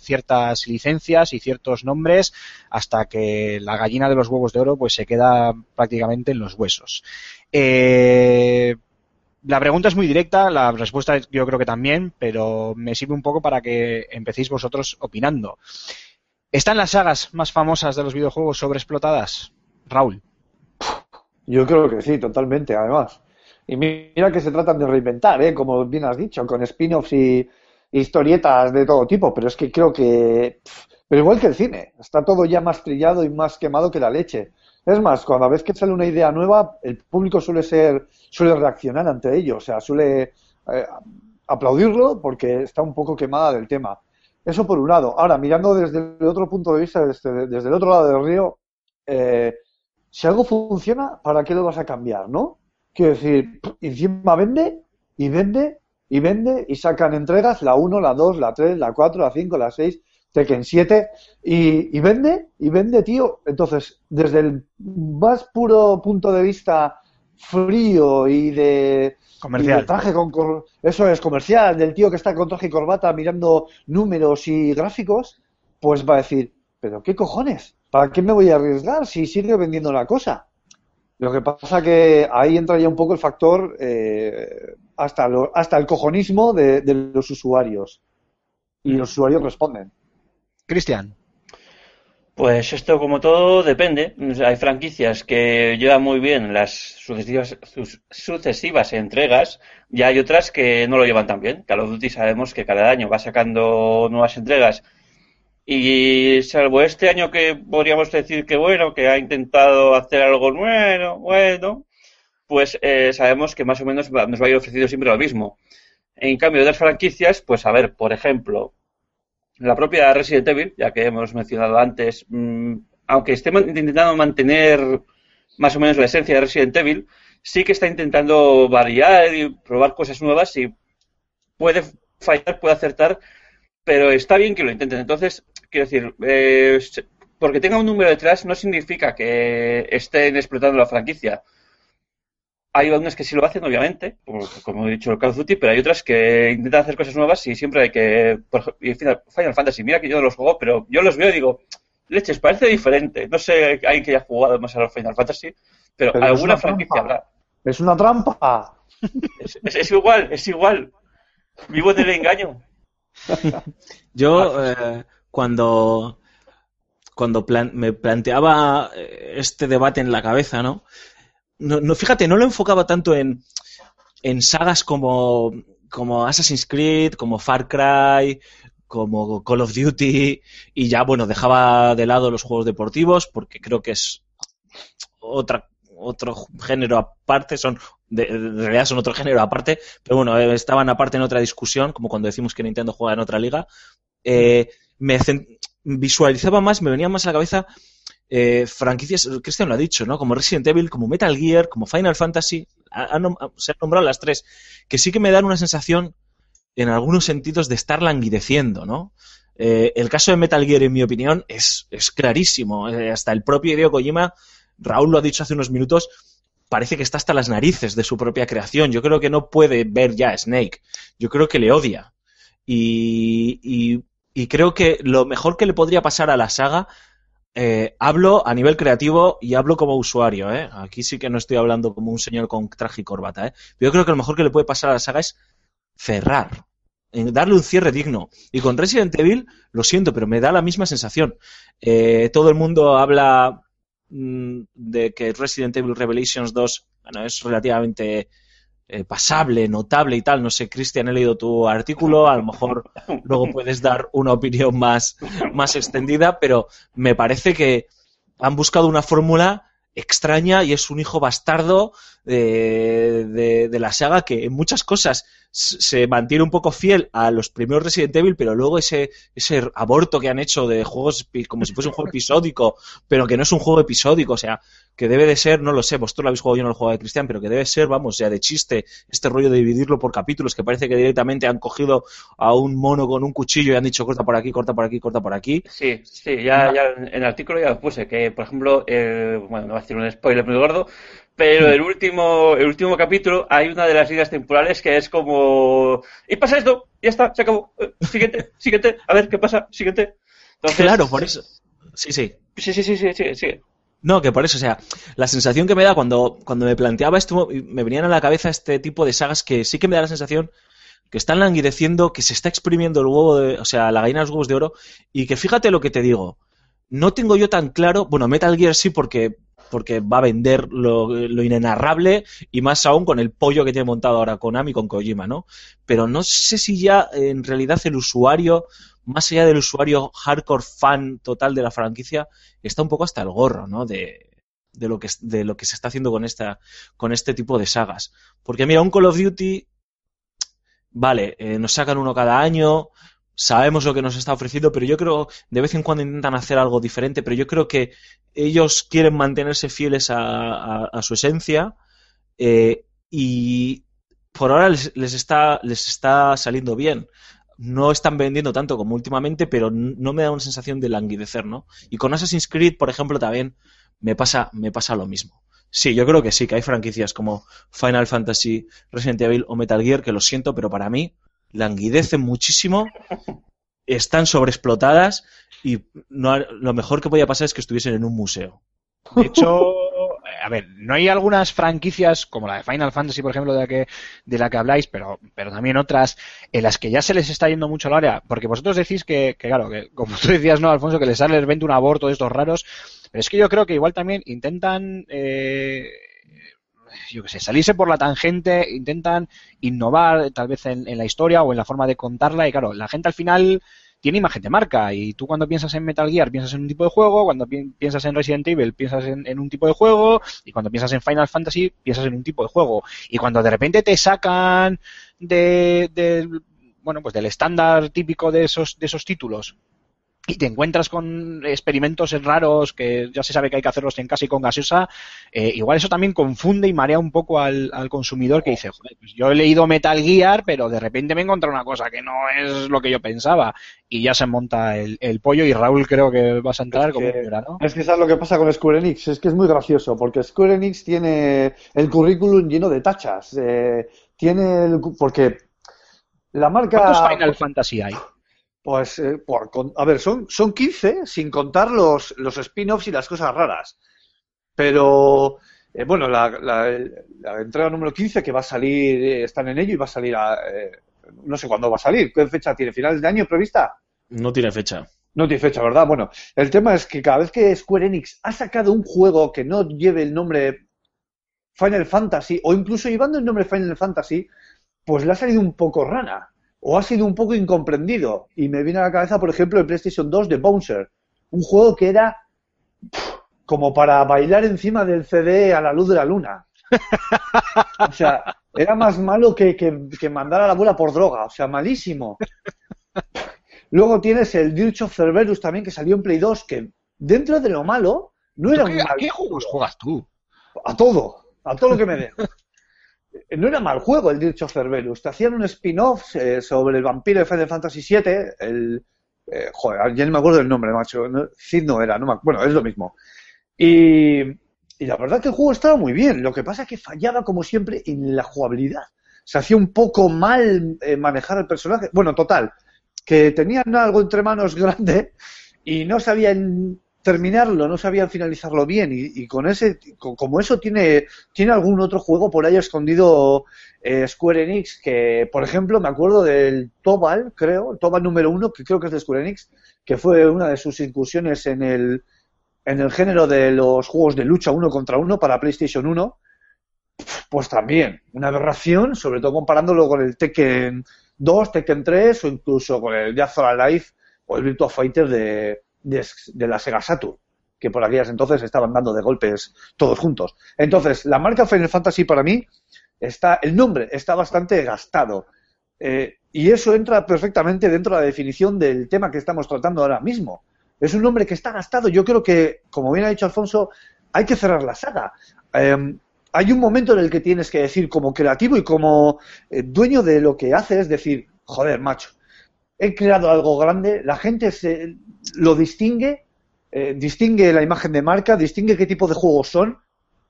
[SPEAKER 1] ciertas licencias y ciertos nombres hasta que la gallina de los huevos de oro pues se queda prácticamente en los huesos. la pregunta es muy directa, la respuesta yo creo que también, pero me sirve un poco para que empecéis vosotros opinando. ¿Están las sagas más famosas de los videojuegos sobreexplotadas? Raúl.
[SPEAKER 3] Yo creo que sí, totalmente, además. Y mira que se tratan de reinventar, ¿eh? como bien has dicho, con spin-offs y historietas de todo tipo, pero es que creo que... Pero igual que el cine, está todo ya más trillado y más quemado que la leche. Es más, cuando ves que sale una idea nueva, el público suele ser, suele reaccionar ante ello, o sea, suele eh, aplaudirlo porque está un poco quemada del tema. Eso por un lado. Ahora, mirando desde el otro punto de vista, desde, desde el otro lado del río, eh, si algo funciona, ¿para qué lo vas a cambiar, no? Quiero decir, encima vende y vende y vende y sacan entregas, la 1, la 2, la 3, la 4, la 5, la 6, Tekken 7 y, y vende y vende, tío. Entonces, desde el más puro punto de vista frío y de
[SPEAKER 1] Comercial.
[SPEAKER 3] traje con, eso es comercial, del tío que está con traje y corbata mirando números y gráficos, pues va a decir, pero ¿qué cojones? ¿Para qué me voy a arriesgar si sigue vendiendo la cosa? Lo que pasa que ahí entra ya un poco el factor eh, hasta, hasta el cojonismo de, de los usuarios. Y los usuarios responden.
[SPEAKER 1] Cristian.
[SPEAKER 4] Pues esto, como todo, depende. Hay franquicias que llevan muy bien las sucesivas, sus sucesivas entregas y hay otras que no lo llevan tan bien. Call of Duty sabemos que cada año va sacando nuevas entregas y salvo este año que podríamos decir que bueno, que ha intentado hacer algo nuevo, bueno, pues eh, sabemos que más o menos nos va a ir ofreciendo siempre lo mismo. En cambio, de las franquicias, pues a ver, por ejemplo, la propia Resident Evil, ya que hemos mencionado antes, mmm, aunque esté intentando mantener más o menos la esencia de Resident Evil, sí que está intentando variar y probar cosas nuevas y puede fallar, puede acertar, pero está bien que lo intenten. Entonces, quiero decir, eh, porque tenga un número detrás no significa que estén explotando la franquicia. Hay algunas que sí lo hacen, obviamente, como, como he dicho el Call of Duty, pero hay otras que intentan hacer cosas nuevas y siempre hay que. Por, y Final, Final Fantasy, mira que yo no los juego, pero yo los veo y digo, leches, parece diferente. No sé alguien que haya jugado más a los Final Fantasy, pero, alguna
[SPEAKER 3] una
[SPEAKER 4] franquicia
[SPEAKER 3] trampa.
[SPEAKER 4] habrá.
[SPEAKER 3] Es una trampa.
[SPEAKER 4] Es, es- es igual, es igual. Vivo en el engaño. *laughs*
[SPEAKER 2] Yo, eh, cuando, cuando plan- me planteaba eh, este debate en la cabeza, ¿no? No, no, fíjate, no lo enfocaba tanto en, en sagas como, como Assassin's Creed, como Far Cry, como Call of Duty, y ya, bueno, dejaba de lado los juegos deportivos, porque creo que es otra, otro género aparte, son, de, en realidad son otro género aparte, pero bueno, eh, estaban aparte en otra discusión, como cuando decimos que Nintendo juega en otra liga. Eh, me visualizaba más, me venía más a la cabeza eh, franquicias, Cristian lo ha dicho, ¿no? Como Resident Evil, como Metal Gear, como Final Fantasy, se han nombrado las tres, que sí que me dan una sensación, en algunos sentidos, de estar languideciendo, ¿no? Eh, el caso de Metal Gear, en mi opinión, es, es clarísimo. Eh, hasta el propio Hideo Kojima, Raúl lo ha dicho hace unos minutos, parece que está hasta las narices de su propia creación. Yo creo que no puede ver ya a Snake. Yo creo que le odia. Y- y creo que lo mejor que le podría pasar a la saga, eh, hablo a nivel creativo y hablo como usuario. ¿eh? Aquí sí que no estoy hablando como un señor con traje y corbata. ¿eh? Yo creo que lo mejor que le puede pasar a la saga es cerrar. Darle un cierre digno. Y con Resident Evil, lo siento, pero me da la misma sensación. Eh, todo el mundo habla mm, de que Resident Evil Revelations 2 bueno, es relativamente eh, pasable, notable y tal. No sé, Cristian, he leído tu artículo, a lo mejor luego puedes dar una opinión más, más extendida, pero me parece que han buscado una fórmula extraña y es un hijo bastardo de, de- de la saga que en muchas cosas se mantiene un poco fiel a los primeros Resident Evil, pero luego ese, ese aborto que han hecho de juegos como si fuese un juego episódico, pero que no es un juego episódico, o sea, que debe de ser, no lo sé, vosotros lo habéis jugado, yo no lo he jugado de Cristian, pero que debe ser, vamos, ya de chiste, este rollo de dividirlo por capítulos, que parece que directamente han cogido a un mono con un cuchillo y han dicho corta por aquí, corta por aquí, corta por aquí.
[SPEAKER 4] Sí, sí, ya, ya en el artículo ya lo puse, que por ejemplo, eh, bueno, no voy a decir un spoiler muy gordo, pero el último, el último capítulo hay una de las líneas temporales que es como, y pasa esto, ya está, se acabó, Eh, siguiente, *laughs* siguiente, a ver qué pasa, siguiente. Entonces,
[SPEAKER 2] Claro, por eso. Sí, sí.
[SPEAKER 4] Sí, sí, sí, sí, sí, sí.
[SPEAKER 2] No, que por eso, o sea, la sensación que me da cuando, cuando me planteaba esto, me venían a la cabeza este tipo de sagas que sí que me da la sensación que están languideciendo, que se está exprimiendo el huevo, de, o sea, la gallina de los huevos de oro, y que fíjate lo que te digo, no tengo yo tan claro, bueno, Metal Gear sí porque, porque va a vender lo, inenarrable y más aún con el pollo que tiene montado ahora Konami con Kojima, ¿no? Pero no sé si ya en realidad el usuario, más allá del usuario hardcore fan total de la franquicia, está un poco hasta el gorro, ¿no? De, de lo que de lo que se está haciendo con esta con este tipo de sagas. Porque mira, un Call of Duty vale, eh, nos sacan uno cada año, sabemos lo que nos está ofreciendo, pero yo creo de vez en cuando intentan hacer algo diferente, pero yo creo que ellos quieren mantenerse fieles a, su esencia eh, y por ahora les, les está les está saliendo bien. No están vendiendo tanto como últimamente, pero no me da una sensación de languidecer, ¿no? Y con Assassin's Creed, por ejemplo, también me pasa, me pasa lo mismo. Sí, yo creo que sí, que hay franquicias como Final Fantasy, Resident Evil o Metal Gear que lo siento, pero para mí languidecen muchísimo, están sobreexplotadas y no, lo mejor que podía pasar es que estuviesen en un museo.
[SPEAKER 1] De hecho, a ver, no hay algunas franquicias como la de Final Fantasy, por ejemplo, de la que, de la que habláis, pero, pero también otras en las que ya se les está yendo mucho al área, porque vosotros decís que, que, claro, que como tú decías, ¿no, Alfonso, que les sale les vende un aborto de estos raros, pero es que yo creo que igual también intentan, eh, yo qué sé, salirse por la tangente, intentan innovar tal vez en, la historia o en la forma de contarla, y claro, la gente al final tiene imagen de marca y tú cuando piensas en Metal Gear piensas en un tipo de juego, cuando pi- piensas en Resident Evil piensas en, en un tipo de juego y cuando piensas en Final Fantasy piensas en un tipo de juego. Y cuando de repente te sacan de, del- bueno pues del estándar típico de esos de esos títulos y te encuentras con experimentos raros que ya se sabe que hay que hacerlos en casa y con gaseosa, eh, igual eso también confunde y marea un poco al, al consumidor que dice, joder, pues yo he leído Metal Gear, pero de repente me he encontrado una cosa que no es lo que yo pensaba. Y ya se monta el, el pollo y Raúl creo que vas a entrar
[SPEAKER 3] Es
[SPEAKER 1] como
[SPEAKER 3] que-
[SPEAKER 1] primera, ¿no?
[SPEAKER 3] Es que sabes lo que pasa con Square Enix, es que es muy gracioso, porque Square Enix tiene el currículum lleno de tachas, eh, tiene el, porque la marca,
[SPEAKER 1] ¿Cuántos Final Fantasy hay?
[SPEAKER 3] Pues, eh, por con- a ver, son, son 15 sin contar los, los spin-offs y las cosas raras, pero eh, bueno, la, la- la entrega número 15 que va a salir, eh, están en ello y va a salir, a, eh, no sé cuándo va a salir, ¿qué fecha tiene? ¿Finales de año prevista?
[SPEAKER 2] No tiene fecha.
[SPEAKER 3] No tiene fecha, ¿verdad? Bueno, el tema es que cada vez que Square Enix ha sacado un juego que no lleve el nombre Final Fantasy, o incluso llevando el nombre Final Fantasy, pues le ha salido un poco rana, o ha sido un poco incomprendido. Y me viene a la cabeza, por ejemplo, el PlayStation 2 de Bouncer, un juego que era pff, como para bailar encima del CD a la luz de la luna. O sea, era más malo que, que, que mandar a la abuela por droga, o sea, malísimo. Luego tienes el Dirge of Cerberus también que salió en Play 2, que dentro de lo malo no era
[SPEAKER 1] ¿Tú
[SPEAKER 3] un mal
[SPEAKER 1] ¿A qué juegos juegas tú?
[SPEAKER 3] a todo, a todo lo que me den. No era mal juego el Dirge of Cerberus. Te hacían un spin-off eh, sobre el vampiro de Final Fantasy VII. El, eh, joder, ya no me acuerdo del nombre, macho. No, Cid no era, no me bueno, es lo mismo. Y, y la verdad que el juego estaba muy bien. Lo que pasa es que fallaba, como siempre, en la jugabilidad. Se hacía un poco mal eh, manejar el personaje. Bueno, total, que tenían algo entre manos *laughs* grande y no sabían terminarlo, no sabían finalizarlo bien y, con ese, co- como eso tiene, tiene algún otro juego por ahí escondido eh, Square Enix que, por ejemplo, me acuerdo del Tobal, creo, Tobal número uno, que creo que es de Square Enix, que fue una de sus incursiones en el, en el género de los juegos de lucha uno contra uno para PlayStation 1, pues también, una aberración, sobre todo comparándolo con el Tekken 2, Tekken 3 o incluso con el Death or Alive o el Virtua Fighter de, de, de la Sega Saturn, que por aquellas entonces estaban dando de golpes todos juntos. Entonces, la marca Final Fantasy para mí está, el nombre está bastante gastado. Eh, y eso entra perfectamente dentro de la definición del tema que estamos tratando ahora mismo. Es un nombre que está gastado. Yo creo que, como bien ha dicho Alfonso, hay que cerrar la saga. Eh, hay un momento en el que tienes que decir, como creativo y como eh, dueño de lo que haces, es decir, joder, macho, he creado algo grande, la gente se, lo distingue, eh, distingue la imagen de marca, distingue qué tipo de juegos son,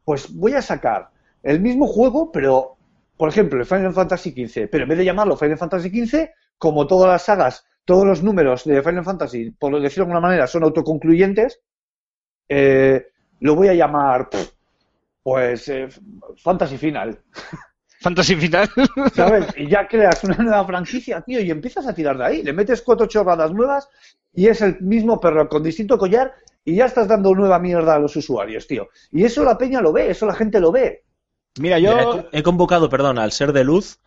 [SPEAKER 3] pues voy a sacar el mismo juego, pero, por ejemplo, el Final Fantasy XV, pero en vez de llamarlo Final Fantasy XV, como todas las sagas, todos los números de Final Fantasy, por decirlo de alguna manera, son autoconcluyentes, eh, lo voy a llamar, pues, eh, Fantasy Final. *laughs*
[SPEAKER 1] Fantasy Final. *laughs*
[SPEAKER 3] ¿Sabes? Y ya creas una nueva franquicia, tío, y empiezas a tirar de ahí. Le metes cuatro chorradas nuevas y es el mismo perro con distinto collar y ya estás dando nueva mierda a los usuarios, tío. Y eso la peña lo ve, eso la gente lo ve.
[SPEAKER 1] Mira,
[SPEAKER 2] Mira,
[SPEAKER 1] yo.
[SPEAKER 2] he, he convocado, perdón, al ser de luz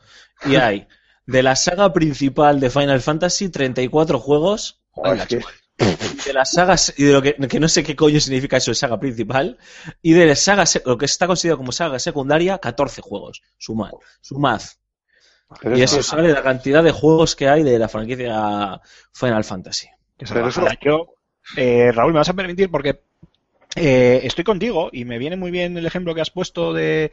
[SPEAKER 2] y *laughs* hay de la saga principal de Final Fantasy 34 juegos.
[SPEAKER 3] Joder,
[SPEAKER 1] Hola,
[SPEAKER 3] es que-. *laughs*
[SPEAKER 2] de las sagas y de lo que, que no sé qué coño significa eso de saga principal y de la saga lo que está considerado como saga secundaria 14 juegos. Sumad sumad.
[SPEAKER 3] Pero
[SPEAKER 2] y
[SPEAKER 3] es
[SPEAKER 2] eso sale de la cantidad de juegos que hay de la franquicia Final Fantasy.
[SPEAKER 3] Pero eso-
[SPEAKER 1] yo, eh, Raúl, me vas a permitir porque eh, estoy contigo y me viene muy bien el ejemplo que has puesto de,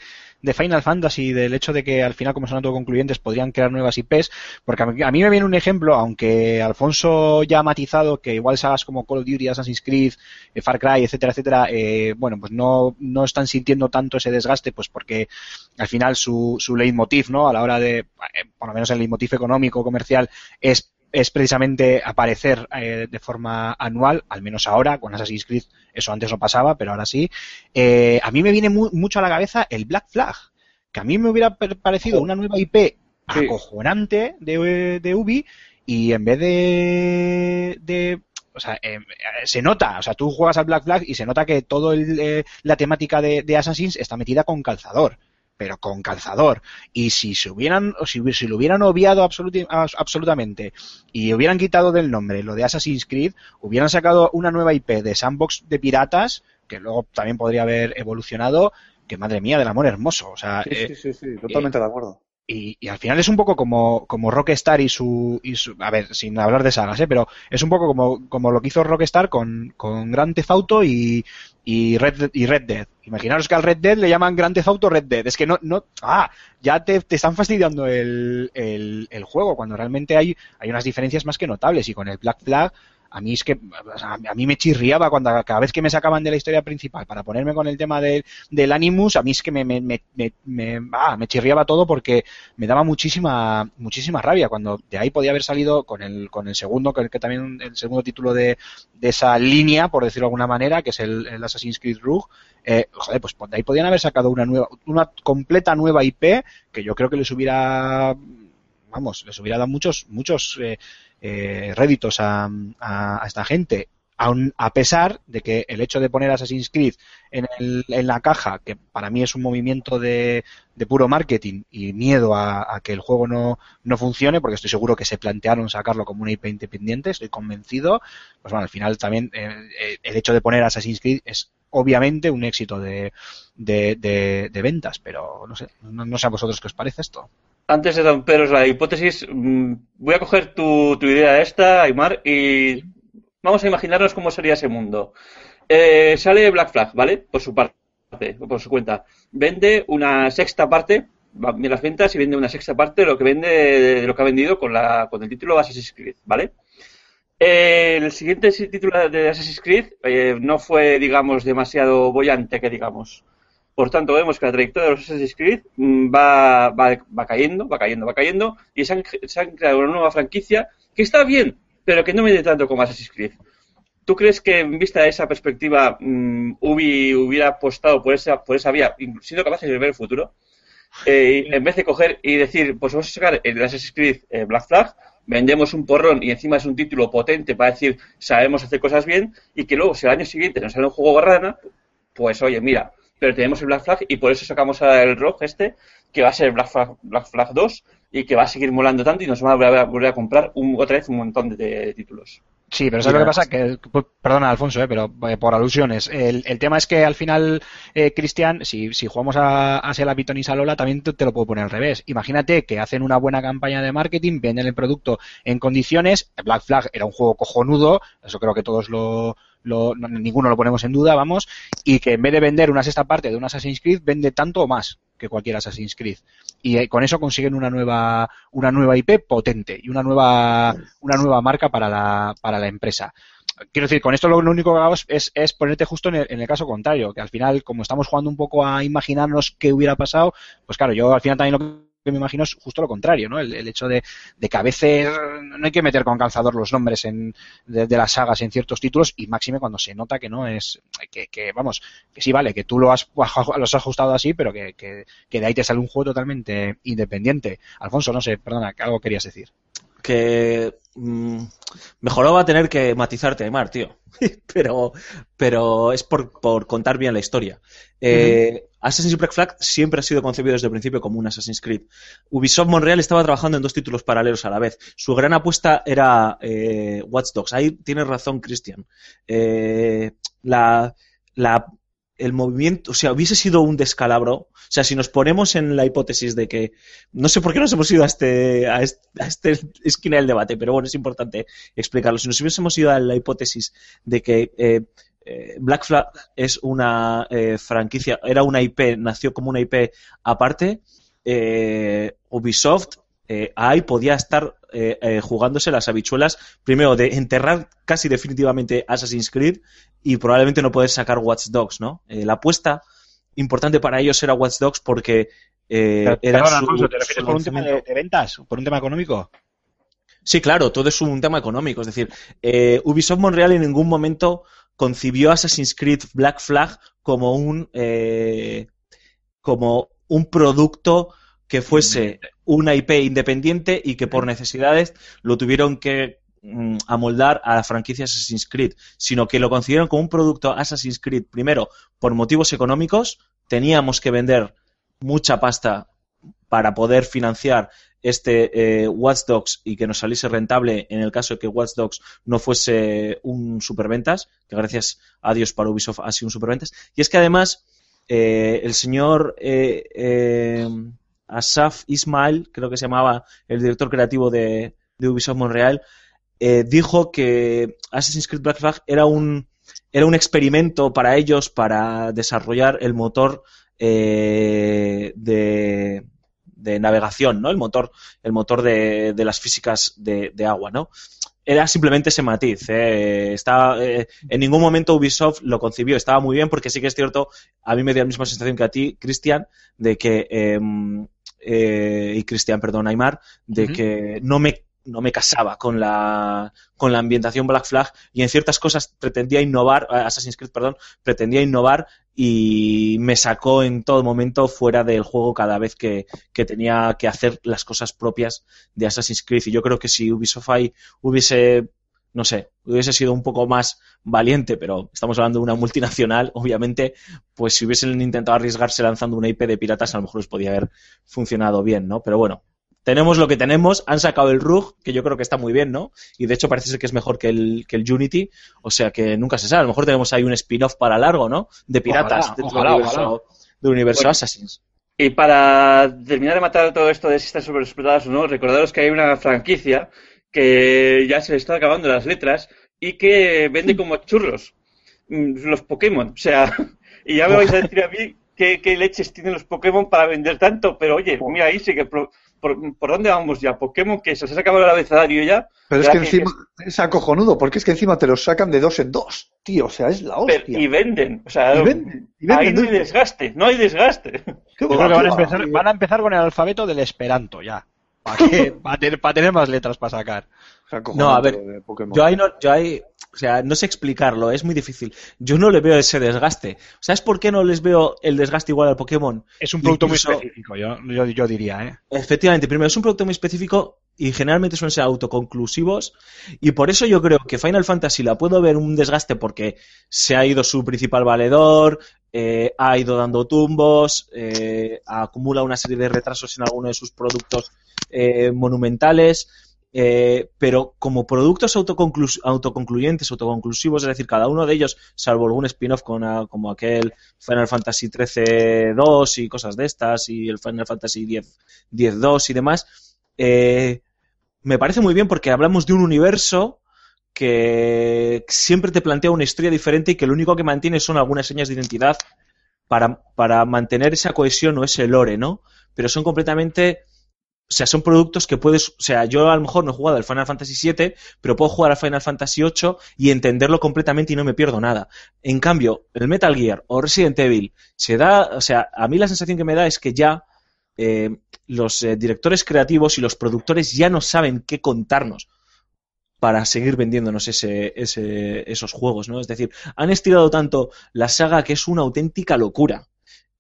[SPEAKER 1] Final Fantasy, del hecho de que al final, como son autoconcluyentes, podrían crear nuevas IPs, porque a mí, a me viene un ejemplo, aunque Alfonso ya ha matizado que igual sagas como Call of Duty, Assassin's Creed, eh, Far Cry, etcétera, etcétera, eh, bueno, pues no, no están sintiendo tanto ese desgaste, pues porque al final su, su leitmotiv, ¿no? A la hora de, eh, por lo menos el leitmotiv económico, comercial, es es precisamente aparecer eh, de forma anual, al menos ahora, con Assassin's Creed, eso antes no pasaba, pero ahora sí. Eh, a mí me viene mu- mucho a la cabeza el Black Flag, que a mí me hubiera parecido una nueva IP acojonante de, de Ubi y en vez de, de o sea, eh, se nota, o sea, tú juegas al Black Flag y se nota que toda la temática de, de Assassins está metida con calzador, pero con calzador. Y si se hubieran, o si, si lo hubieran obviado absoluti- abs- absolutamente y hubieran quitado del nombre lo de Assassin's Creed, hubieran sacado una nueva IP de sandbox de piratas, que luego también podría haber evolucionado, que madre mía, del amor hermoso. O sea,
[SPEAKER 3] Sí,
[SPEAKER 1] eh,
[SPEAKER 3] sí, sí, sí, totalmente de acuerdo.
[SPEAKER 1] Y, y al final es un poco como, como Rockstar y su, y su. A ver, sin hablar de sagas, ¿eh? pero es un poco como, como lo que hizo Rockstar con, con Grand Theft Auto y, y, Red, y Red Dead. Imaginaros que al Red Dead le llaman Grand Theft Auto Red Dead. Es que no. no ah, ya te, te están fastidiando el, el, el juego cuando realmente hay, hay unas diferencias más que notables. Y con el Black Flag. A mí es que a mí me chirriaba cuando cada vez que me sacaban de la historia principal para ponerme con el tema del, del Animus, a mí es que me, me, me, me, me- ah, me chirriaba todo porque me daba muchísima muchísima rabia cuando de ahí podía haber salido con el con el segundo que, que también el segundo título de, de esa línea por decirlo de alguna manera que es el, el Assassin's Creed Rogue eh, joder pues de ahí podían haber sacado una nueva una completa nueva IP que yo creo que les hubiera vamos les hubiera dado muchos muchos eh, eh, réditos a, esta gente aun a pesar de que el hecho de poner Assassin's Creed en, el- en la caja, que para mí es un movimiento de, de puro marketing y miedo a, que el juego no, no funcione, porque estoy seguro que se plantearon sacarlo como una IP independiente, estoy convencido, pues bueno, al final también eh, eh, el hecho de poner Assassin's Creed es obviamente un éxito de- de ventas, pero no sé, no, no sé a vosotros qué os parece esto.
[SPEAKER 4] Antes de romperos la hipótesis, mm, voy a coger tu, tu idea esta, Aymar, y vamos a imaginarnos cómo sería ese mundo. Eh, sale Black Flag, ¿vale? Por su parte, por su cuenta. Vende una sexta parte, bien las ventas y vende una sexta parte de lo que vende, de lo que ha vendido con la, con el título Assassin's Creed, ¿vale? Eh, el siguiente título de Assassin's Creed eh, no fue, digamos, demasiado bollante, que digamos. Por tanto, vemos que la trayectoria de los Assassin's Creed mm, va, va, va cayendo, va cayendo, va cayendo, y se han, se han creado una nueva franquicia que está bien, pero que no vende tanto como Assassin's Creed. ¿Tú crees que en vista de esa perspectiva mm, Ubi hubiera apostado por esa, por esa vía, siendo capaces de ver el futuro? Eh, en vez de coger y decir, pues vamos a sacar el Assassin's Creed eh, Black Flag, vendemos un porrón y encima es un título potente para decir, sabemos hacer cosas bien, y que luego si al año siguiente nos sale un juego barrana, pues oye, mira, pero tenemos el Black Flag y por eso sacamos el ROG este, que va a ser Black Flag, Black Flag 2 y que va a seguir molando tanto y nos va a volver a, volver a comprar un- otra vez un montón de, de títulos.
[SPEAKER 1] Sí, pero ¿sabes lo que pasa? Que, perdona, Alfonso, eh, pero eh, por alusiones. El, el tema es que al final, eh, Cristian, si, si jugamos a, a Sela Piton y Salola, también te, te lo puedo poner al revés. Imagínate que hacen una buena campaña de marketing, venden el producto en condiciones. Black Flag era un juego cojonudo, eso creo que todos lo, lo- no- ninguno lo ponemos en duda, vamos, y que en vez de vender una sexta parte de un Assassin's Creed, vende tanto o más que cualquier Assassin's Creed. Y eh, con eso consiguen una nueva, una nueva IP potente y una nueva, una nueva marca para la, para la empresa. Quiero decir, con esto lo, único que hago es, es, es ponerte justo en el, en el caso contrario, que al final, como estamos jugando un poco a imaginarnos qué hubiera pasado, pues claro, yo al final también lo que me imagino es justo lo contrario, ¿no? El, el hecho de, de que a veces no hay que meter con calzador los nombres en, de, de las sagas en ciertos títulos y máxime cuando se nota que no es, que, que vamos, que sí vale, que tú lo has, los has ajustado así, pero que, que, que de ahí te sale un juego totalmente independiente. Alfonso, no sé, perdona, algo querías decir.
[SPEAKER 2] que mm, mejor va a tener que matizarte, Aymar, tío. *laughs* pero, pero es por, por contar bien la historia. Eh, Assassin's Creed Black Flag siempre ha sido concebido desde el principio como un Assassin's Creed. Ubisoft Montreal estaba trabajando en dos títulos paralelos a la vez. Su gran apuesta era eh, Watch Dogs. Ahí tienes razón, Christian. Eh, la, la, el movimiento, o sea, hubiese sido un descalabro. O sea, si nos ponemos en la hipótesis de que, no sé por qué nos hemos ido a este, a este, a este esquina del debate, pero bueno, es importante explicarlo. Si nos hubiésemos ido a la hipótesis de que eh, eh, Black Flag es una eh, franquicia, era una IP, nació como una IP aparte, eh, Ubisoft eh, ahí podía estar eh, eh, jugándose las habichuelas, primero de enterrar casi definitivamente Assassin's Creed y probablemente no poder sacar Watch Dogs, ¿no? La apuesta importante para ellos era Watch Dogs porque era su-
[SPEAKER 1] Alfonso, ¿te refieres por un tema de, de ventas? ¿Por un tema económico?
[SPEAKER 2] Sí, claro, todo es un tema económico. Es decir, Ubisoft Montreal en ningún momento concibió Assassin's Creed Black Flag como un como un producto que fuese una IP independiente y que por necesidades lo tuvieron que mm, amoldar a la franquicia Assassin's Creed, sino que lo concibieron como un producto Assassin's Creed, primero, por motivos económicos, teníamos que vender mucha pasta para poder financiar este eh, Watch Dogs y que nos saliese rentable en el caso de que Watch Dogs no fuese un superventas, que gracias a Dios para Ubisoft ha sido un superventas. Y es que además eh, el señor eh, eh, Asaf Ismail, creo que se llamaba el director creativo de, Ubisoft Montreal, eh, dijo que Assassin's Creed Black Flag era un, era un experimento para ellos para desarrollar el motor eh, de, de navegación, ¿no? El motor, el motor de, de las físicas de, agua, ¿no? Era simplemente ese matiz. ¿eh? Estaba, en ningún momento Ubisoft lo concibió. Estaba muy bien porque sí que es cierto, a mí me dio la misma sensación que a ti, Cristian, de que, eh, y Cristian, perdón, Aymar, de que no me, no me casaba con la, con la ambientación Black Flag y en ciertas cosas pretendía innovar, eh, Assassin's Creed, perdón, pretendía innovar y me sacó en todo momento fuera del juego cada vez que, que tenía que hacer las cosas propias de Assassin's Creed. Y yo creo que si Ubisoft ahí hubiese, no sé, hubiese sido un poco más valiente, pero estamos hablando de una multinacional, *laughs* obviamente, pues si hubiesen intentado arriesgarse lanzando una IP de piratas, a lo mejor les podía haber funcionado bien, ¿no? Pero bueno, tenemos lo que tenemos, han sacado el RUG, que yo creo que está muy bien, ¿no? Y de hecho parece ser que es mejor que el, que el Unity, o sea que nunca se sabe, a lo mejor tenemos ahí un spin-off para largo, ¿no? De piratas
[SPEAKER 1] Ojalá,
[SPEAKER 2] dentro
[SPEAKER 1] ojalá,
[SPEAKER 2] del universo,
[SPEAKER 1] ojalá.
[SPEAKER 2] del universo
[SPEAKER 4] Bueno.
[SPEAKER 2] Assassin's.
[SPEAKER 4] Y para terminar de matar todo esto de si están sobreexplotadas o no, recordaros que hay una franquicia que ya se le está acabando las letras y que vende como churros mm, los Pokémon. O sea, *laughs* y ya me vais a decir a mí qué, qué leches tienen los Pokémon para vender tanto, pero oye, mira ahí sí que... Por, por, por dónde vamos ya? Pokémon que se les ha acabado el abecedario ya.
[SPEAKER 3] Pero es
[SPEAKER 4] Ya
[SPEAKER 3] que encima es acojonudo, porque es que encima te los sacan de dos en dos, tío. O sea, es la
[SPEAKER 4] Pero-
[SPEAKER 3] hostia.
[SPEAKER 4] y venden. O sea,
[SPEAKER 3] Y venden, y
[SPEAKER 4] ahí
[SPEAKER 3] venden.
[SPEAKER 4] no hay desgaste, no hay desgaste.
[SPEAKER 3] Qué
[SPEAKER 1] Yo
[SPEAKER 3] guay,
[SPEAKER 1] creo que van a,
[SPEAKER 3] qué guay.
[SPEAKER 1] empezar, van a empezar con el alfabeto del esperanto ya. Para, que, *laughs* para, tener, más letras para sacar.
[SPEAKER 2] No, a ver. Yo ahí no, yo ahí, o sea, no sé explicarlo, es muy difícil. Yo no le veo ese desgaste. ¿Sabes por qué no les veo el desgaste igual al Pokémon?
[SPEAKER 1] Es un producto
[SPEAKER 2] Incluso-
[SPEAKER 1] muy específico, yo, yo, yo diría, ¿eh?
[SPEAKER 2] Efectivamente, primero es un producto muy específico y generalmente suelen ser autoconclusivos y por eso yo creo que Final Fantasy la puedo ver un desgaste porque se ha ido su principal valedor, eh, ha ido dando tumbos, eh, acumula una serie de retrasos en algunos de sus productos eh, monumentales eh, pero como productos autoconclu- autoconcluyentes, autoconclusivos, es decir, cada uno de ellos, salvo algún spin-off como aquel Final Fantasy XIII 2 y cosas de estas, y el Final Fantasy X 2 y demás, eh, me parece muy bien porque hablamos de un universo que siempre te plantea una historia diferente y que lo único que mantiene son algunas señas de identidad para, para mantener esa cohesión o ese lore, ¿no? Pero son completamente o sea, son productos que puedes, o sea, yo a lo mejor no he jugado al Final Fantasy VII, pero puedo jugar al Final Fantasy VIII y entenderlo completamente y no me pierdo nada. En cambio, el Metal Gear o Resident Evil se da, o sea, a mí la sensación que me da es que ya eh, los eh, directores creativos y los productores ya no saben qué contarnos para seguir vendiéndonos ese, ese- esos juegos, ¿no? Es decir, han estirado tanto la saga que es una auténtica locura.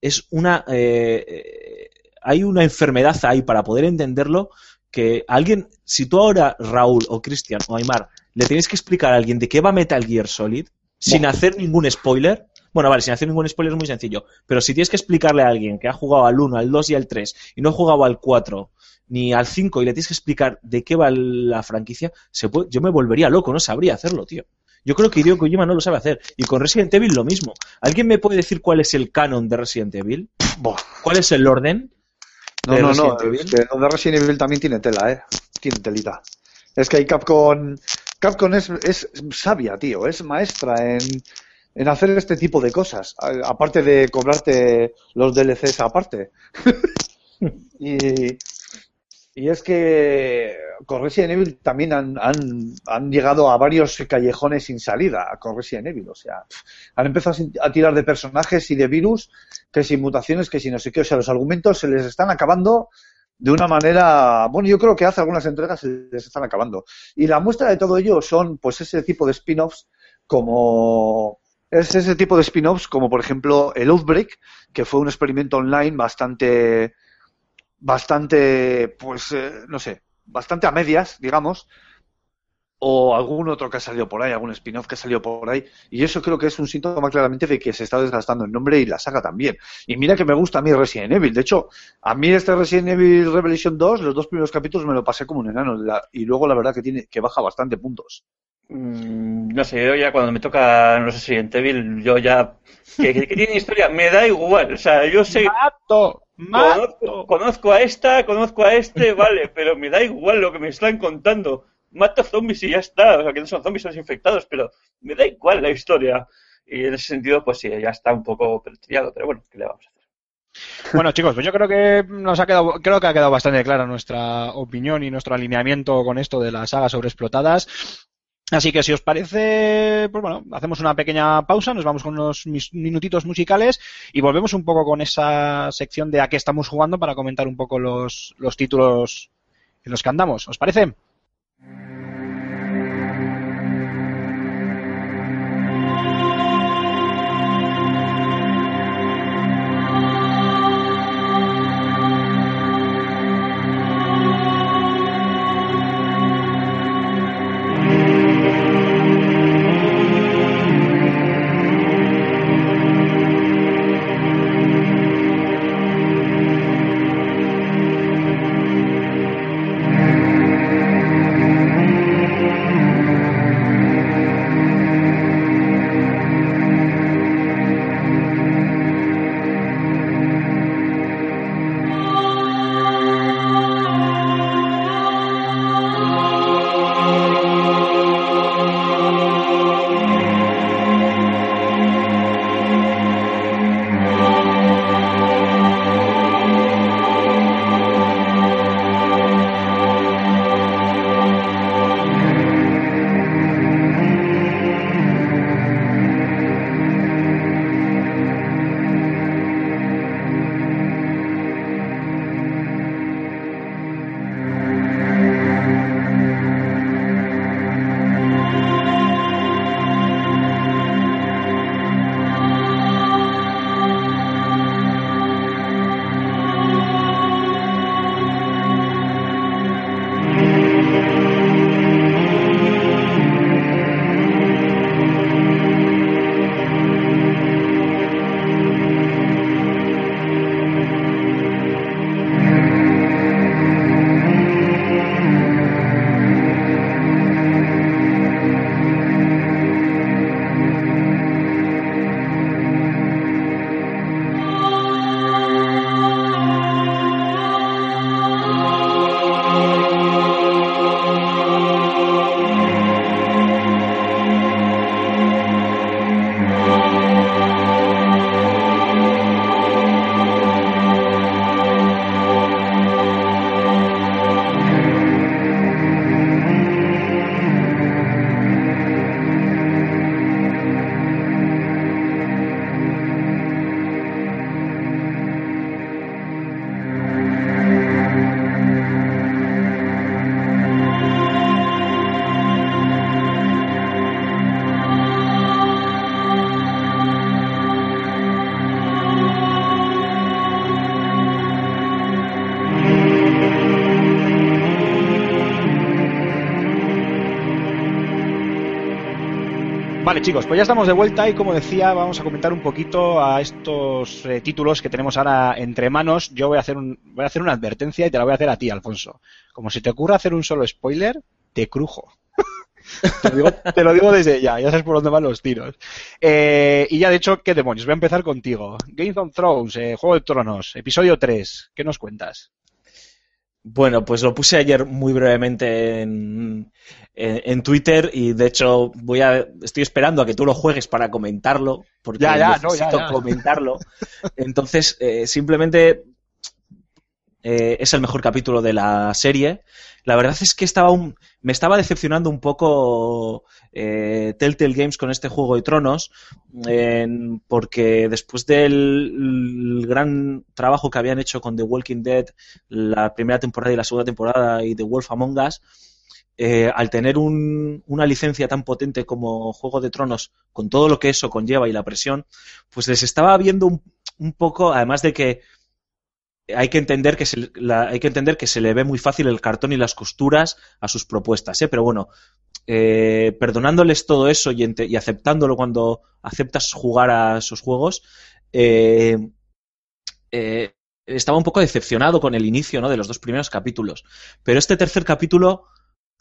[SPEAKER 2] Es una... eh, eh, hay una enfermedad ahí para poder entenderlo que alguien, si tú ahora, Raúl o Cristian o Aymar, le tenéis que explicar a alguien de qué va Metal Gear Solid, sin hacer ningún spoiler, bueno, vale, sin hacer ningún spoiler es muy sencillo, pero si tienes que explicarle a alguien que ha jugado al 1, al 2 y al 3 y no ha jugado al 4 ni al 5 y le tienes que explicar de qué va la franquicia, se puede- yo me volvería loco, no sabría hacerlo, tío. Yo creo que Hideo Kojima no lo sabe hacer. Y con Resident Evil lo mismo. ¿Alguien me puede decir cuál es el canon de Resident Evil? ¿Cuál es el orden?
[SPEAKER 3] No, no, no. Lo de Resident Evil también tiene tela, ¿eh? Tiene telita. Es que hay Capcom. Capcom es, es sabia, tío. Es maestra en, en hacer este tipo de cosas. A- Aparte de cobrarte los DLCs aparte. *laughs* y, y es que con Resident Evil también han, han, han llegado a varios callejones sin salida con Resident Evil. O sea, han empezado a tirar de personajes y de virus que sin mutaciones, que si no sé qué. O sea, los argumentos se les están acabando de una manera, bueno, yo creo que hace algunas entregas se les están acabando. Y la muestra de todo ello son, pues, ese tipo de spin-offs como es ese tipo de spin-offs como, por ejemplo, el Outbreak, que fue un experimento online bastante, bastante, pues, eh, no sé, bastante a medias, digamos, o algún otro que ha salido por ahí, algún spin-off que ha salido por ahí, y eso creo que es un síntoma claramente de que se está desgastando el nombre y la saga también. Y mira que me gusta a mí Resident Evil, de hecho, a mí este Resident Evil Revelation 2, los dos primeros capítulos me lo pasé como un enano, la- y luego la verdad que tiene que baja bastante puntos.
[SPEAKER 4] Mm, no sé, yo ya cuando me toca los Resident Evil, yo ya. Que, que- que tiene historia, me da igual. O sea, yo sé.
[SPEAKER 1] ¡Mato!
[SPEAKER 4] Conozco,
[SPEAKER 1] ¡Mato!
[SPEAKER 4] conozco a esta, conozco a este, vale, pero me da igual lo que me están contando. Mato zombies y ya está. O sea, que no son zombies, son infectados, pero me da igual la historia. Y en ese sentido, pues sí, ya está un poco pertrillado, pero bueno, ¿qué le vamos a hacer?
[SPEAKER 1] Bueno, chicos, pues yo creo que nos ha quedado, creo que ha quedado bastante clara nuestra opinión y nuestro alineamiento con esto de las sagas sobreexplotadas. Así que si os parece, pues bueno, hacemos una pequeña pausa, nos vamos con unos minutitos musicales y volvemos un poco con esa sección de a qué estamos jugando para comentar un poco los, los títulos en los que andamos. ¿Os parece? Chicos, pues ya estamos de vuelta y como decía, vamos a comentar un poquito a estos eh, títulos que tenemos ahora entre manos. Yo voy a hacer voy a hacer una advertencia y te la voy a hacer a ti, Alfonso. Como si te ocurra hacer un solo spoiler, te crujo. *laughs* te, lo digo, te lo digo desde ya, ya sabes por dónde van los tiros. Eh, y ya de hecho, ¿qué demonios? Voy a empezar contigo. Game of Thrones, eh, Juego de Tronos, episodio 3. ¿Qué nos cuentas?
[SPEAKER 2] Bueno, pues lo puse ayer muy brevemente en, en, en Twitter y de hecho voy a estoy esperando a que tú lo juegues para comentarlo porque
[SPEAKER 1] Ya, ya, no,
[SPEAKER 2] necesito
[SPEAKER 1] ya, ya.
[SPEAKER 2] comentarlo. *laughs* Entonces, eh, simplemente eh, es el mejor capítulo de la serie. La verdad es que estaba un- me estaba decepcionando un poco eh, Telltale Games con este Juego de Tronos, porque después del el gran trabajo que habían hecho con The Walking Dead, la primera temporada y la segunda temporada y The Wolf Among Us, eh, al tener un- una licencia tan potente como Juego de Tronos, con todo lo que eso conlleva y la presión, pues les estaba viendo un, un poco, además de que hay que entender que se, hay que entender que se le ve muy fácil el cartón y las costuras a sus propuestas, ¿eh? pero bueno, eh, perdonándoles todo eso y aceptándolo cuando aceptas jugar a esos juegos, eh, eh, estaba un poco decepcionado con el inicio ¿no? de los dos primeros capítulos. Pero este tercer capítulo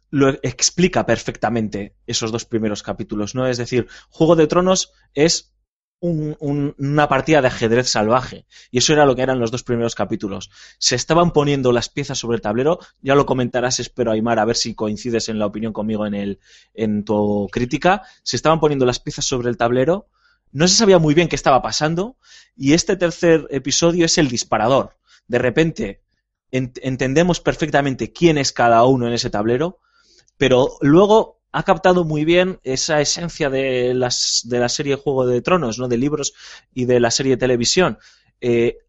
[SPEAKER 2] lo explica perfectamente esos dos primeros capítulos, ¿no? Es decir, Juego de Tronos es un- un- una partida de ajedrez salvaje. Y eso era lo que eran los dos primeros capítulos. Se estaban poniendo las piezas sobre el tablero, ya lo comentarás, espero, Aymar, a ver si coincides en la opinión conmigo en, el, en tu crítica. Se estaban poniendo las piezas sobre el tablero, no se sabía muy bien qué estaba pasando, y este tercer episodio es el disparador. De repente ent- entendemos perfectamente quién es cada uno en ese tablero, pero luego ha captado muy bien esa esencia de, las, de la serie Juego de Tronos, ¿no? de libros y de la serie televisión. Eh,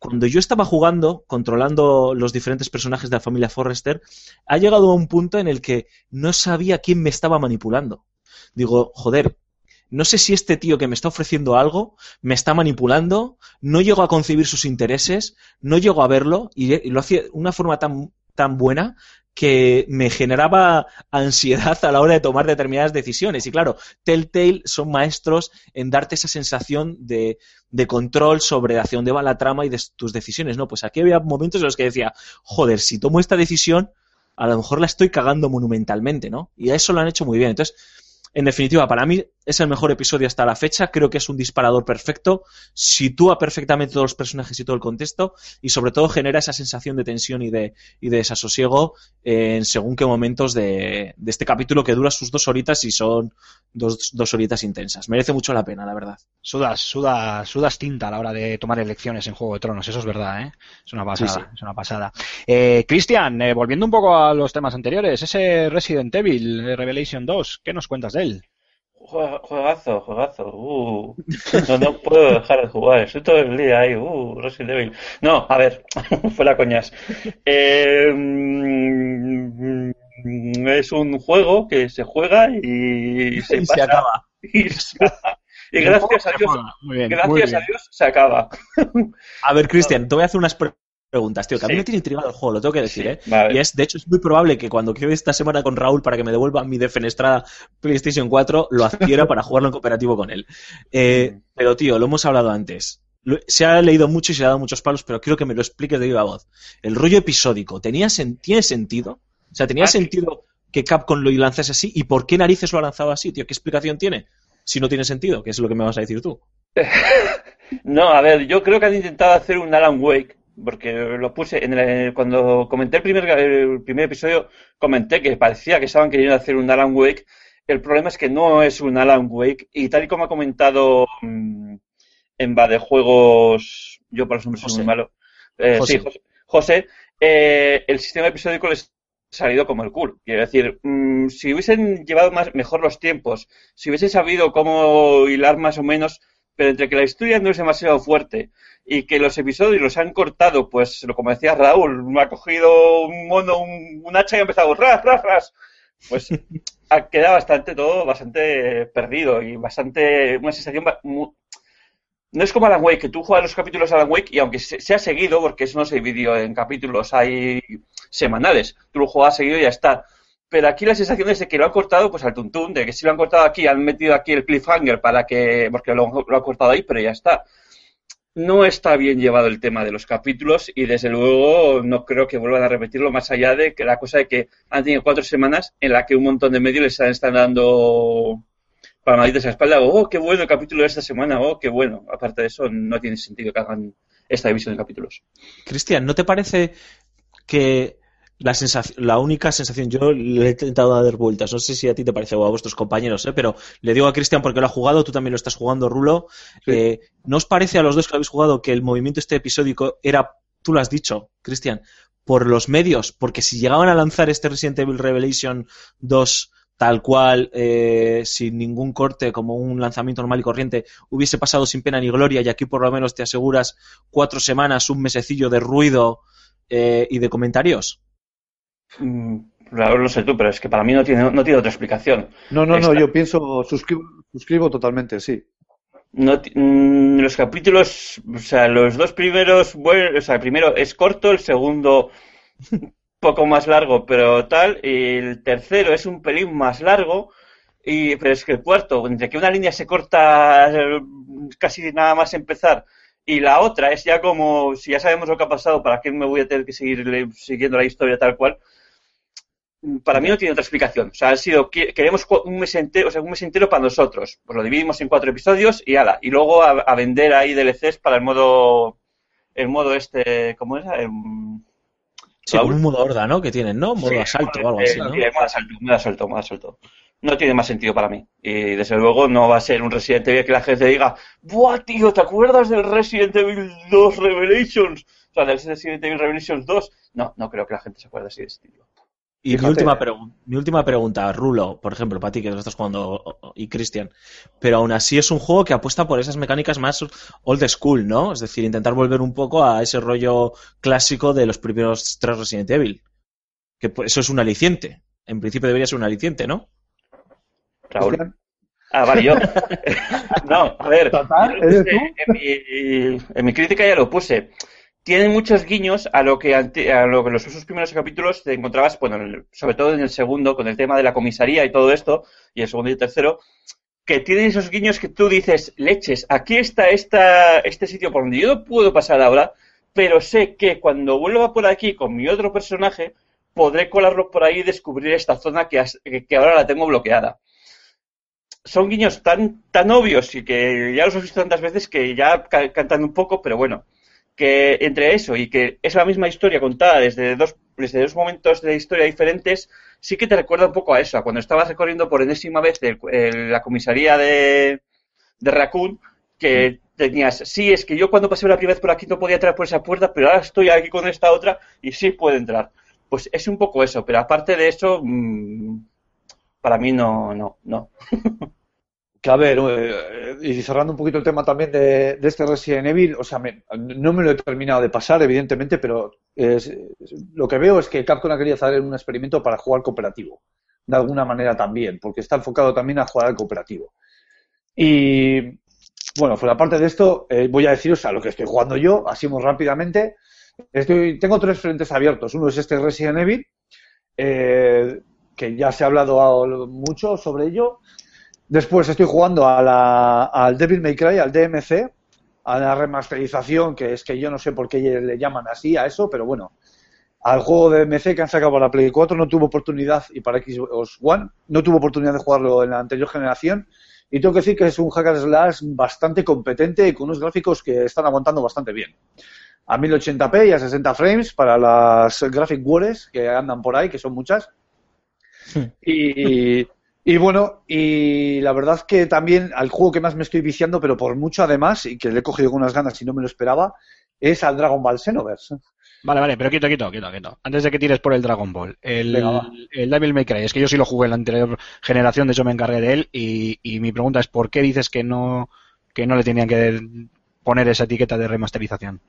[SPEAKER 2] cuando yo estaba jugando, controlando los diferentes personajes de la familia Forrester, ha llegado a un punto en el que no sabía quién me estaba manipulando. Digo, joder, no sé si este tío que me está ofreciendo algo me está manipulando, no llego a concebir sus intereses, no llego a verlo y, lo hacía de una forma tan, tan buena que me generaba ansiedad a la hora de tomar determinadas decisiones. Y claro, Telltale son maestros en darte esa sensación de, de control sobre hacia dónde va la trama y de tus decisiones. No, pues aquí había momentos en los que decía, joder, si tomo esta decisión, a lo mejor la estoy cagando monumentalmente, ¿no? Y a eso lo han hecho muy bien. Entonces, en definitiva, para mí es el mejor episodio hasta la fecha. Creo que es un disparador perfecto. Sitúa perfectamente todos los personajes y todo el contexto. Y sobre todo genera esa sensación de tensión y de, y de desasosiego en según qué momentos de, de este capítulo que dura sus dos horitas y son dos, dos horitas intensas. Merece mucho la pena, la verdad.
[SPEAKER 1] Sudas, sudas, sudas tinta a la hora de tomar elecciones en Juego de Tronos, eso es verdad, ¿eh? Es una pasada,
[SPEAKER 2] Sí, sí.
[SPEAKER 1] es una pasada. Eh, Cristian, eh, volviendo un poco a los temas anteriores, ese Resident Evil eh, Revelation 2, ¿qué nos cuentas de él?
[SPEAKER 4] Jue- Juegazo, juegazo. Uh. No, no puedo dejar de jugar. Estoy todo el día ahí. Uh, Resident Evil. No, a ver, *laughs* fuera coñas. Eh, es un juego que se juega y se *laughs*
[SPEAKER 2] Y
[SPEAKER 4] pasa.
[SPEAKER 2] se acaba.
[SPEAKER 4] Y, se- y gracias a Dios,
[SPEAKER 1] Muy bien, muy
[SPEAKER 4] gracias a. Dios se acaba.
[SPEAKER 2] A ver, Cristian, te voy a hacer unas pre- preguntas, tío, que a mí
[SPEAKER 4] Sí.
[SPEAKER 2] me tiene intrigado el juego, lo tengo que decir, ¿eh?
[SPEAKER 4] Vale.
[SPEAKER 2] Y es, de hecho, es muy probable que cuando quede esta semana con Raúl para que me devuelva mi defenestrada PlayStation 4, lo adquiera *laughs* para jugarlo en cooperativo con él. Eh, pero, tío, lo hemos hablado antes. Lo- Se ha leído mucho y se ha dado muchos palos, pero quiero que me lo expliques de viva voz. El rollo episódico, ¿tenía sen- ¿tiene sentido? O sea, ¿tenía
[SPEAKER 4] Ah,
[SPEAKER 2] sentido que Capcom lo lanzase así? ¿Y por qué narices lo ha lanzado así, tío? ¿Qué explicación tiene? Si no tiene sentido, que es lo que me vas a decir tú. *laughs*
[SPEAKER 4] No, a ver, yo creo que han intentado hacer un Alan Wake, porque lo puse en el, cuando comenté el primer, el primer episodio, comenté que parecía que estaban queriendo hacer un Alan Wake. El problema es que no es un Alan Wake, y tal y como ha comentado mm, en Va de Juegos, yo para los nombres soy muy malo, eh,
[SPEAKER 2] José.
[SPEAKER 4] sí, José, José, eh, el sistema episódico les ha salido como el culo. Quiero decir, mm, si hubiesen llevado más, mejor los tiempos, si hubiesen sabido cómo hilar más o menos, pero entre que la historia no es demasiado fuerte y que los episodios los han cortado, pues como decía Raúl, me ha cogido un mono, un, un hacha y ha empezado ras, ras, ras. Pues *laughs* ha quedado bastante todo bastante perdido y bastante una sensación ba- mu- no es como Alan Wake, que tú juegas los capítulos de Alan Wake y aunque se- sea seguido, porque eso no se dividió en capítulos, hay semanales, tú lo juegas seguido y ya está. Pero aquí la sensación es de que lo han cortado pues al tuntún, de que si lo han cortado aquí, han metido aquí el cliffhanger para que, porque lo, lo han cortado ahí, pero ya está. No está bien llevado el tema de los capítulos y desde luego no creo que vuelvan a repetirlo más allá de que la cosa de que han tenido cuatro semanas en la que un montón de medios les están dando palmaditas a la espalda, oh, qué bueno el capítulo de esta semana, oh, qué bueno. Aparte de eso, no tiene sentido que hagan esta división de capítulos.
[SPEAKER 2] Cristian, ¿no te parece que la, sensación, la única sensación, yo le he intentado dar vueltas, no sé si a ti te parece o a vuestros compañeros, ¿eh? pero le digo a Cristian porque lo ha jugado, tú también lo estás jugando, Rulo.
[SPEAKER 3] Sí.
[SPEAKER 2] Eh, ¿No os parece a los dos que lo habéis jugado que el movimiento este episódico era, tú lo has dicho, Cristian, por los medios? Porque si llegaban a lanzar este Resident Evil Revelation 2 tal cual, eh, sin ningún corte, como un lanzamiento normal y corriente, hubiese pasado sin pena ni gloria y aquí por lo menos te aseguras cuatro semanas, un mesecillo de ruido eh, y de comentarios.
[SPEAKER 4] Mm, no sé tú, pero es que para mí no tiene, no tiene otra explicación.
[SPEAKER 3] No, no, no, yo pienso, suscribo, suscribo totalmente, sí.
[SPEAKER 4] No mm, los capítulos, o sea, los dos primeros, bueno, o sea, el primero es corto, el segundo un *laughs* poco más largo, pero tal, y el tercero es un pelín más largo, y pero es que el cuarto, entre que una línea se corta eh, casi nada más empezar y la otra es ya como, si ya sabemos lo que ha pasado, ¿para qué me voy a tener que seguir siguiendo la historia tal cual? Para mí no tiene otra explicación. O sea, ha sido, que- queremos un mes entero, o sea, un mes entero para nosotros. Pues lo dividimos en cuatro episodios y ala. Y luego a, a vender ahí DLCs para el modo, el modo este, ¿cómo era? Em,
[SPEAKER 2] Sí, como un modo horda, ¿no? Que tienen, ¿no? Modo
[SPEAKER 4] Sí,
[SPEAKER 2] asalto o algo
[SPEAKER 4] eh,
[SPEAKER 2] así, ¿no?
[SPEAKER 4] sí, modo asalto, modo asalto, modo asalto. No tiene más sentido para mí. Y desde luego no va a ser un Resident Evil que la gente diga, ¡Buah, tío! ¿Te acuerdas del Resident Evil 2 Revelations? O sea, del Resident Evil Revelations 2. No, no creo que la gente se acuerde así de este estilo.
[SPEAKER 2] Y mi última, mi última pregunta, Rulo, por ejemplo, para ti que lo estás jugando, y Cristian, pero aún así es un juego que apuesta por esas mecánicas más old school, ¿no? Es decir, intentar volver un poco a ese rollo clásico de los primeros tres Resident Evil. Que pues, eso es un aliciente. En principio debería ser un aliciente, ¿no?
[SPEAKER 4] Raúl. Ah, vale, yo. *laughs* no, a ver.
[SPEAKER 3] Total, ¿eres
[SPEAKER 4] puse En, mi, en mi crítica ya lo puse. Tiene muchos guiños a lo que a lo que los primeros capítulos te encontrabas, bueno, en el- sobre todo en el segundo, con el tema de la comisaría y todo esto, y el segundo y el tercero, que tienen esos guiños que tú dices, leches, aquí está esta, este sitio por donde yo no puedo pasar ahora, pero sé que cuando vuelva por aquí con mi otro personaje, podré colarlo por ahí y descubrir esta zona que, ahora la tengo bloqueada son guiños tan, tan obvios y que ya los he visto tantas veces que ya ca- cantan un poco, pero bueno, que entre eso y que es la misma historia contada desde dos, desde dos momentos de historia diferentes, sí que te recuerda un poco a eso, a cuando estabas recorriendo por enésima vez el- el- la comisaría de, de Raccoon, que tenías, sí, es que yo cuando pasé la primera vez por aquí no podía entrar por esa puerta, pero ahora estoy aquí con esta otra y sí puedo entrar. Pues es un poco eso, pero aparte de eso, mm, para mí no, no, no. *laughs*
[SPEAKER 3] Que a ver, eh, y cerrando un poquito el tema también de, este Resident Evil, o sea, me- no me lo he terminado de pasar, evidentemente, pero lo que veo es que Capcom ha querido hacer un experimento para jugar cooperativo, de alguna manera también, porque está enfocado también a jugar al cooperativo. Y bueno, fuera parte de esto, eh, voy a deciros a lo que estoy jugando yo, así muy rápidamente. Estoy, tengo tres frentes abiertos. Uno es este Resident Evil, eh, que ya se ha hablado mucho sobre ello. Después estoy jugando a la, al Devil May Cry, al DMC, a la remasterización, que es que yo no sé por qué le llaman así a eso, pero bueno, al juego de DMC que han sacado para Play 4 no tuvo oportunidad y para Xbox One no tuvo oportunidad de jugarlo en la anterior generación y tengo que decir que es un hack and slash bastante competente y con unos gráficos que están aguantando bastante bien. A 1080p y a 60 frames para las graphic wars que andan por ahí, que son muchas. Y, y bueno, y la verdad que también al juego que más me estoy viciando, pero por mucho además, y que le he cogido con unas ganas y no me lo esperaba, es al Dragon Ball Xenoverse.
[SPEAKER 1] Vale, vale, pero quito, quito, quito, quito. Antes de que tires por el Dragon Ball, el,
[SPEAKER 3] Venga,
[SPEAKER 1] el Devil May Cry, es que yo sí lo jugué en la anterior generación, de hecho me encargué de él, y, y mi pregunta es ¿por qué dices que no, que no le tenían que poner esa etiqueta de remasterización?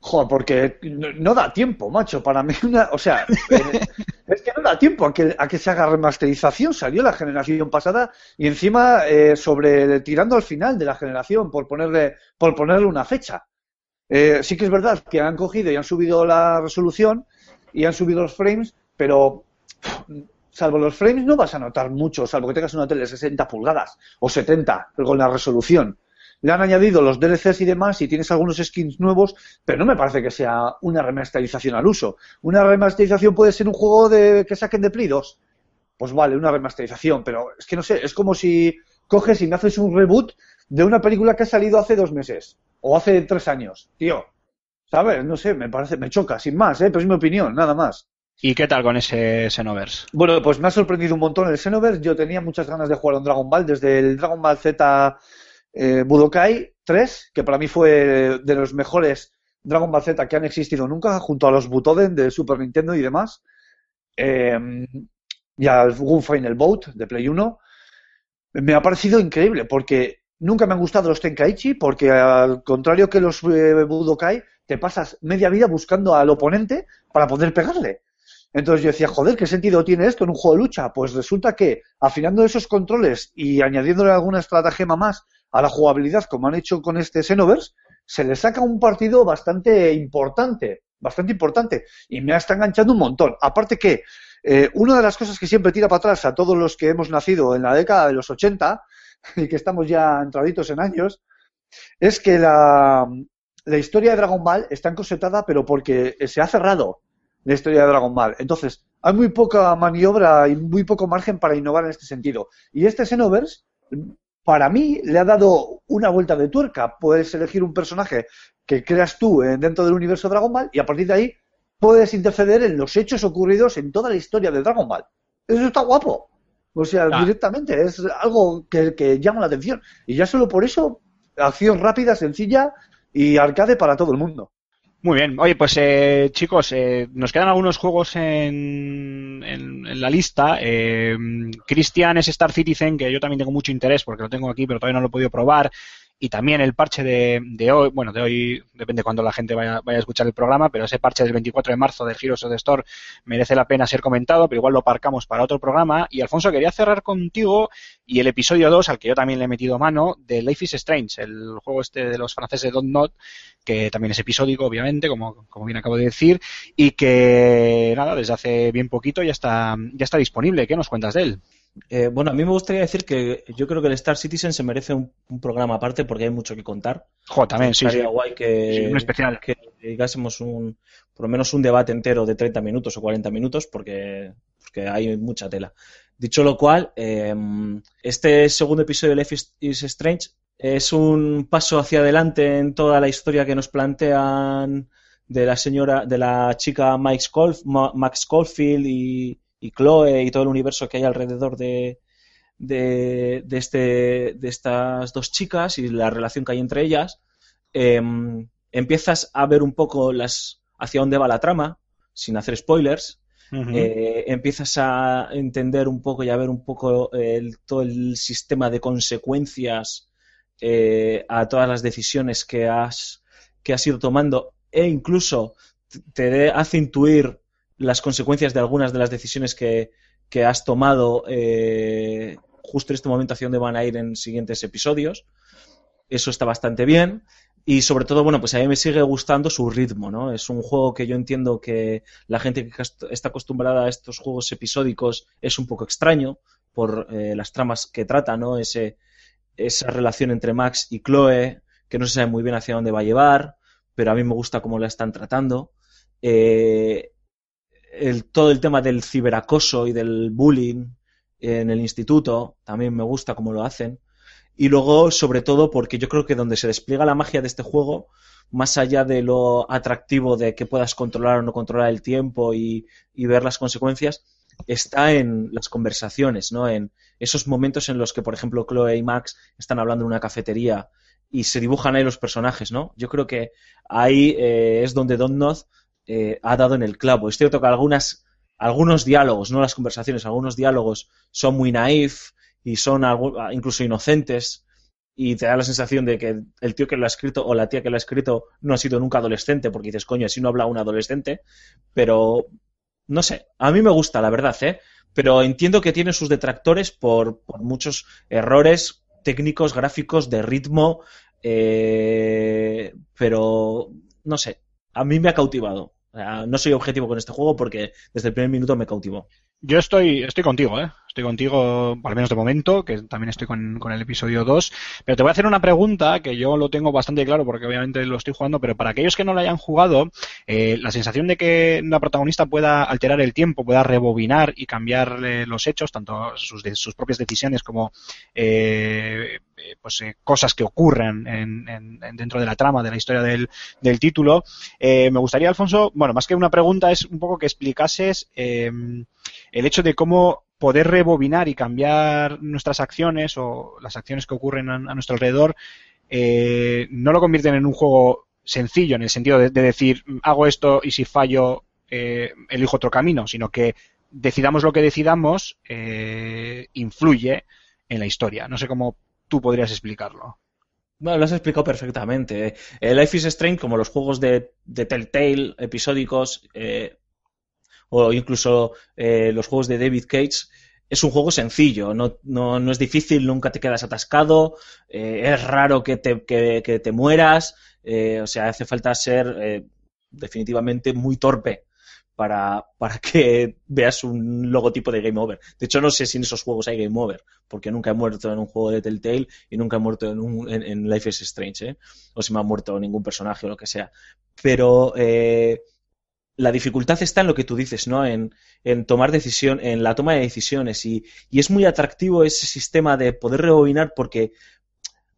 [SPEAKER 3] Joder, porque no, no da tiempo, macho. Para mí, una, o sea, *laughs* es que no da tiempo a que, a que se haga remasterización. Salió la generación pasada y encima eh, sobre tirando al final de la generación por ponerle, por ponerle una fecha. Eh, sí que es verdad que han cogido y han subido la resolución y han subido los frames, pero salvo los frames, no vas a notar mucho, salvo que tengas una tele de 60 pulgadas o 70, con la resolución. Le han añadido los DLCs y demás y tienes algunos skins nuevos, pero no me parece que sea una remasterización al uso. Una remasterización puede ser un juego de que saquen de Play 2. Pues vale, una remasterización, pero es que no sé, es como si coges y me haces un reboot de una película que ha salido hace dos meses o hace tres años. Tío, ¿sabes? No sé, me parece, me choca, sin más, ¿eh? pero es mi opinión, nada más.
[SPEAKER 1] ¿Y qué tal con ese Xenoverse?
[SPEAKER 3] Bueno, pues me ha sorprendido un montón el Xenoverse. Yo tenía muchas ganas de jugar a un Dragon Ball desde el Dragon Ball Z eh, Budokai 3, que para mí fue de los mejores Dragon Ball Z que han existido nunca, junto a los Butoden de Super Nintendo y demás. Eh, y al Final Boat de Play 1. Me ha parecido increíble porque nunca me han gustado los Tenkaichi, porque al contrario que los eh, Budokai, te pasas media vida buscando al oponente para poder pegarle. Entonces yo decía, joder, ¿qué sentido tiene esto en un juego de lucha? Pues resulta que afinando esos controles y añadiéndole alguna estratagema más a la jugabilidad, como han hecho con este Xenoverse, se le saca un partido bastante importante, bastante importante, y me está enganchando un montón. Aparte que eh, una de las cosas que siempre tira para atrás a todos los que hemos nacido en la década de los 80 *laughs* y que estamos ya entraditos en años, es que la, la historia de Dragon Ball está encosetada, pero porque se ha cerrado la historia de Dragon Ball. Entonces, hay muy poca maniobra y muy poco margen para innovar en este sentido. Y este Xenoverse, para mí, le ha dado una vuelta de tuerca. Puedes elegir un personaje que creas tú eh, dentro del universo de Dragon Ball y a partir de ahí puedes interceder en los hechos ocurridos en toda la historia de Dragon Ball. Eso está guapo. O sea,
[SPEAKER 1] Ah.
[SPEAKER 3] directamente, es algo que, que llama la atención. Y ya solo por eso, acción rápida, sencilla y arcade para todo el mundo.
[SPEAKER 1] Muy bien. Oye, pues eh, chicos, eh, nos quedan algunos juegos en, en- la lista. Eh, Christian es Star Citizen, que yo también tengo mucho interés porque lo tengo aquí, pero todavía no lo he podido probar. Y también el parche de, hoy, bueno, de hoy depende cuando la gente vaya, vaya a escuchar el programa, pero ese parche del 24 de marzo del Heroes of the Store merece la pena ser comentado, pero igual lo aparcamos para otro programa. Y Alfonso, quería cerrar contigo y el episodio 2, al que yo también le he metido mano, de Life is Strange, el juego este de los franceses Don't Not, que también es episódico, obviamente, como, como bien acabo de decir, y que nada, desde hace bien poquito ya está, ya está disponible. ¿Qué nos cuentas de él?
[SPEAKER 2] Eh, bueno, a mí me gustaría decir que yo creo que el Star Citizen se merece un, un programa aparte porque hay mucho que contar.
[SPEAKER 1] Jo, también, sí, sí.
[SPEAKER 2] Estaría guay que,
[SPEAKER 1] Sí, un especial.
[SPEAKER 2] que dedicásemos un, por lo menos un debate entero de 30 minutos o 40 minutos porque, porque hay mucha tela. Dicho lo cual, eh, este segundo episodio de Life is, is Strange es un paso hacia adelante en toda la historia que nos plantean de la señora, de la chica Mike Max Caulfield y, y Chloe y todo el universo que hay alrededor de, de, de este, de estas dos chicas y la relación que hay entre ellas. Em, empiezas a ver un poco las hacia dónde va la trama, sin hacer spoilers. Eh, empiezas a entender un poco y a ver un poco el- todo el sistema de consecuencias eh, a todas las decisiones que has, que has ido tomando e incluso te- te de- hace intuir las consecuencias de algunas de las decisiones que, que has tomado eh, justo en este momento hacia dónde van a ir en siguientes episodios. Eso está bastante bien. Y sobre todo, bueno, pues a mí me sigue gustando su ritmo, ¿no? Es un juego que yo entiendo que la gente que está acostumbrada a estos juegos episódicos es un poco extraño por eh, las tramas que trata, ¿no? Ese, esa relación entre Max y Chloe, que no se sabe muy bien hacia dónde va a llevar, pero a mí me gusta cómo la están tratando. Eh, el, todo el tema del ciberacoso y del bullying en el instituto, también me gusta cómo lo hacen. Y luego, sobre todo, porque yo creo que donde se despliega la magia de este juego, más allá de lo atractivo de que puedas controlar o no controlar el tiempo y, ver las consecuencias, está en las conversaciones, ¿no? En esos momentos en los que, por ejemplo, Chloe y Max están hablando en una cafetería y se dibujan ahí los personajes, ¿no? Yo creo que ahí eh, es donde Don eh, ha dado en el clavo. Es cierto que algunas, algunos diálogos, no las conversaciones, algunos diálogos son muy naif y son incluso inocentes y te da la sensación de que el tío que lo ha escrito o la tía que lo ha escrito no ha sido nunca adolescente porque dices, coño, así no habla un adolescente, pero no sé, a mí me gusta, la verdad, ¿eh? Pero entiendo que tiene sus detractores por, por muchos errores técnicos, gráficos, de ritmo, eh, pero no sé, a mí me ha cautivado. No soy objetivo con este juego porque desde el primer minuto me cautivó.
[SPEAKER 1] Yo estoy, estoy contigo, ¿eh? Estoy contigo, al menos de momento, que también estoy con, con, el episodio 2. Pero te voy a hacer una pregunta que yo lo tengo bastante claro porque obviamente lo estoy jugando, pero para aquellos que no lo hayan jugado, eh, la sensación de que la protagonista pueda alterar el tiempo, pueda rebobinar y cambiar los hechos, tanto sus, sus propias decisiones como eh, pues eh, cosas que ocurren en, en, dentro de la trama de la historia del, del título. Eh, me gustaría, Alfonso, bueno, más que una pregunta, es un poco que explicases eh, el hecho de cómo poder rebobinar y cambiar nuestras acciones o las acciones que ocurren a, nuestro alrededor eh, no lo convierten en un juego sencillo en el sentido de, de decir hago esto y si fallo eh, elijo otro camino, sino que decidamos lo que decidamos eh, influye en la historia. No sé cómo tú podrías explicarlo.
[SPEAKER 2] Bueno, lo has explicado perfectamente. Eh, Life is Strange, como los juegos de, de Telltale episódicos, eh, o incluso eh, los juegos de David Cage, es un juego sencillo, no, no, no es difícil, nunca te quedas atascado, eh, es raro que te, que, que te mueras, eh, o sea, hace falta ser definitivamente muy torpe para, para que *laughs* veas un logotipo de Game Over. De hecho, no sé si en esos juegos hay Game Over, porque nunca he muerto en un juego de Telltale y nunca he muerto en, un, en, Life is Strange, o si me ha muerto ningún personaje o lo que sea. Pero la dificultad está en lo que tú dices, ¿no? En, en tomar decisión, en la toma de decisiones. Y, y, es muy atractivo ese sistema de poder rebobinar porque,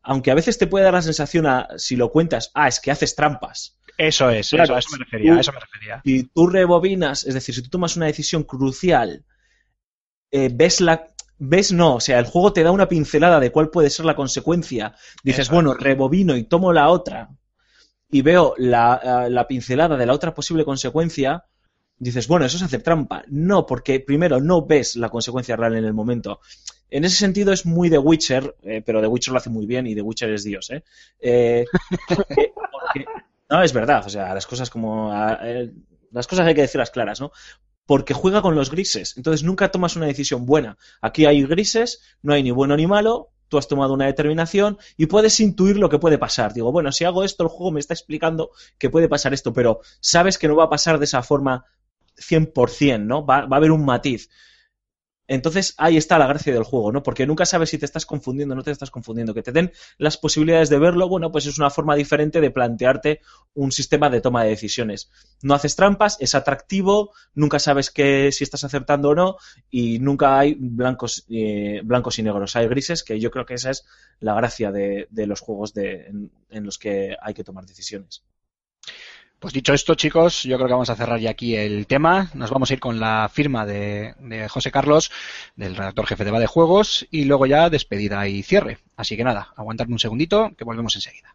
[SPEAKER 2] aunque a veces te puede dar la sensación, a, si lo cuentas, ah, es que haces trampas.
[SPEAKER 1] Eso es, claro, eso, a eso me refería,
[SPEAKER 2] tú,
[SPEAKER 1] eso me refería.
[SPEAKER 2] Si tú rebobinas, es decir, si tú tomas una decisión crucial, eh, ves la, ves no, o sea, el juego te da una pincelada de cuál puede ser la consecuencia. Dices, Exacto. bueno, rebobino y tomo la otra y veo la, la, pincelada de la otra posible consecuencia, dices, bueno, eso es hacer trampa. No, porque primero no ves la consecuencia real en el momento. En ese sentido es muy The Witcher, eh, pero The Witcher lo hace muy bien y The Witcher es Dios, ¿eh? *laughs* eh porque, no, es verdad, o sea, las cosas como... Eh, las cosas hay que decirlas claras, ¿no? Porque juega con los grises, entonces nunca tomas una decisión buena. Aquí hay grises, no hay ni bueno ni malo, tú has tomado una determinación y puedes intuir lo que puede pasar. Digo, bueno, si hago esto, el juego me está explicando que puede pasar esto, pero sabes que no va a pasar de esa forma 100%, ¿no? Va, va a haber un matiz. Entonces ahí está la gracia del juego, ¿no? Porque nunca sabes si te estás confundiendo o no te estás confundiendo. Que te den las posibilidades de verlo, bueno, pues es una forma diferente de plantearte un sistema de toma de decisiones. No haces trampas, es atractivo, nunca sabes que, si estás acertando o no, y nunca hay blancos, eh, blancos y negros. Hay grises, que yo creo que esa es la gracia de, los juegos en los que hay que tomar decisiones.
[SPEAKER 1] Pues dicho esto, chicos, yo creo que vamos a cerrar ya aquí el tema. Nos vamos a ir con la firma de, José Carlos, del redactor jefe de Va de Juegos, y luego ya despedida y cierre. Así que nada, aguantadme un segundito, que volvemos enseguida.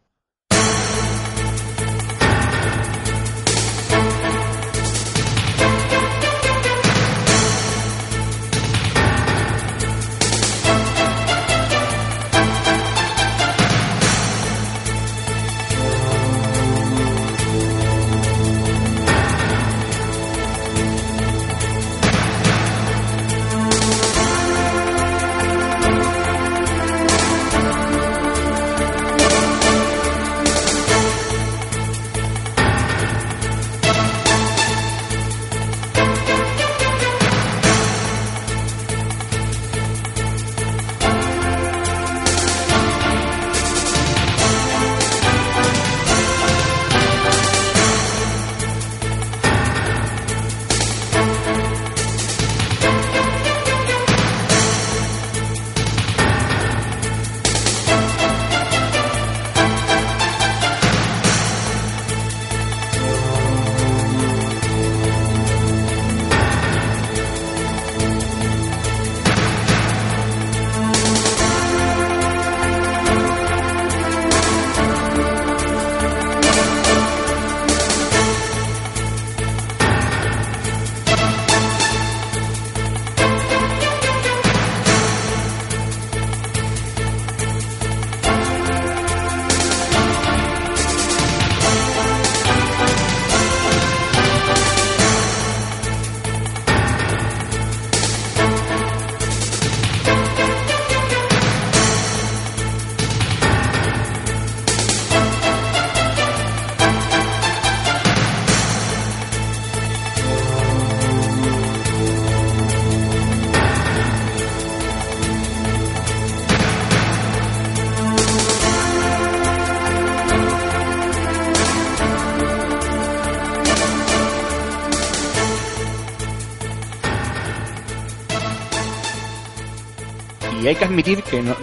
[SPEAKER 1] Que no-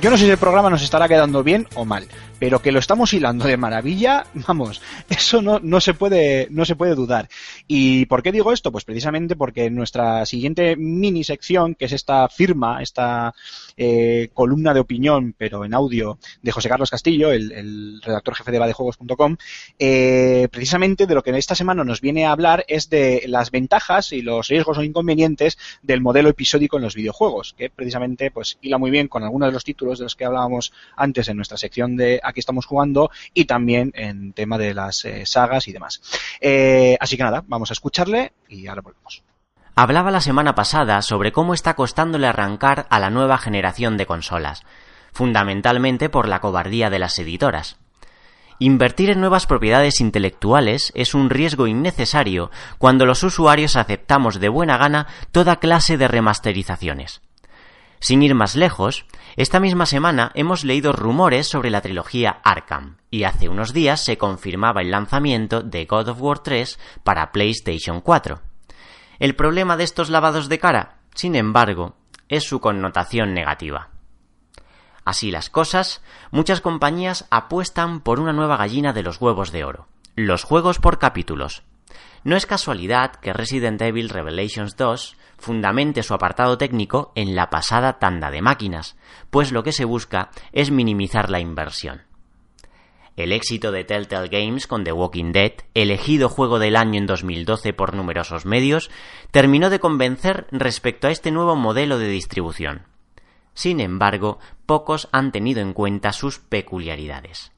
[SPEAKER 1] yo no sé si el programa nos estará quedando bien o mal, pero que lo estamos hilando de maravilla, *laughs* vamos, eso no, no se puede, no se puede dudar. ¿Y por qué digo esto? Pues precisamente porque nuestra siguiente mini sección, que es esta firma, esta eh, columna de opinión, pero en audio, de José Carlos Castillo, el, redactor jefe de vadejuegos.com, eh, precisamente de lo que esta semana nos viene a hablar es de las ventajas y los riesgos o inconvenientes del modelo episódico en los videojuegos, que precisamente pues hila muy bien con algunos de los títulos de los que hablábamos antes en nuestra sección de Aquí estamos jugando y también en tema de las eh, sagas y demás. Eh, así que nada, vamos a escucharle y ahora volvemos.
[SPEAKER 5] Hablaba la semana pasada sobre cómo está costándole arrancar a la nueva generación de consolas, fundamentalmente por la cobardía de las editoras. Invertir en nuevas propiedades intelectuales es un riesgo innecesario cuando los usuarios aceptamos de buena gana toda clase de remasterizaciones. Sin ir más lejos, esta misma semana hemos leído rumores sobre la trilogía Arkham, y hace unos días se confirmaba el lanzamiento de God of War 3 para PlayStation 4. El problema de estos lavados de cara, sin embargo, es su connotación negativa. Así las cosas, muchas compañías apuestan por una nueva gallina de los huevos de oro, los juegos por capítulos. No es casualidad que Resident Evil Revelations 2 fundamente su apartado técnico en la pasada tanda de máquinas, pues lo que se busca es minimizar la inversión. El éxito de Telltale Games con The Walking Dead, elegido juego del año en 2012 por numerosos medios, terminó de convencer respecto a este nuevo modelo de distribución. Sin embargo, pocos han tenido en cuenta sus peculiaridades.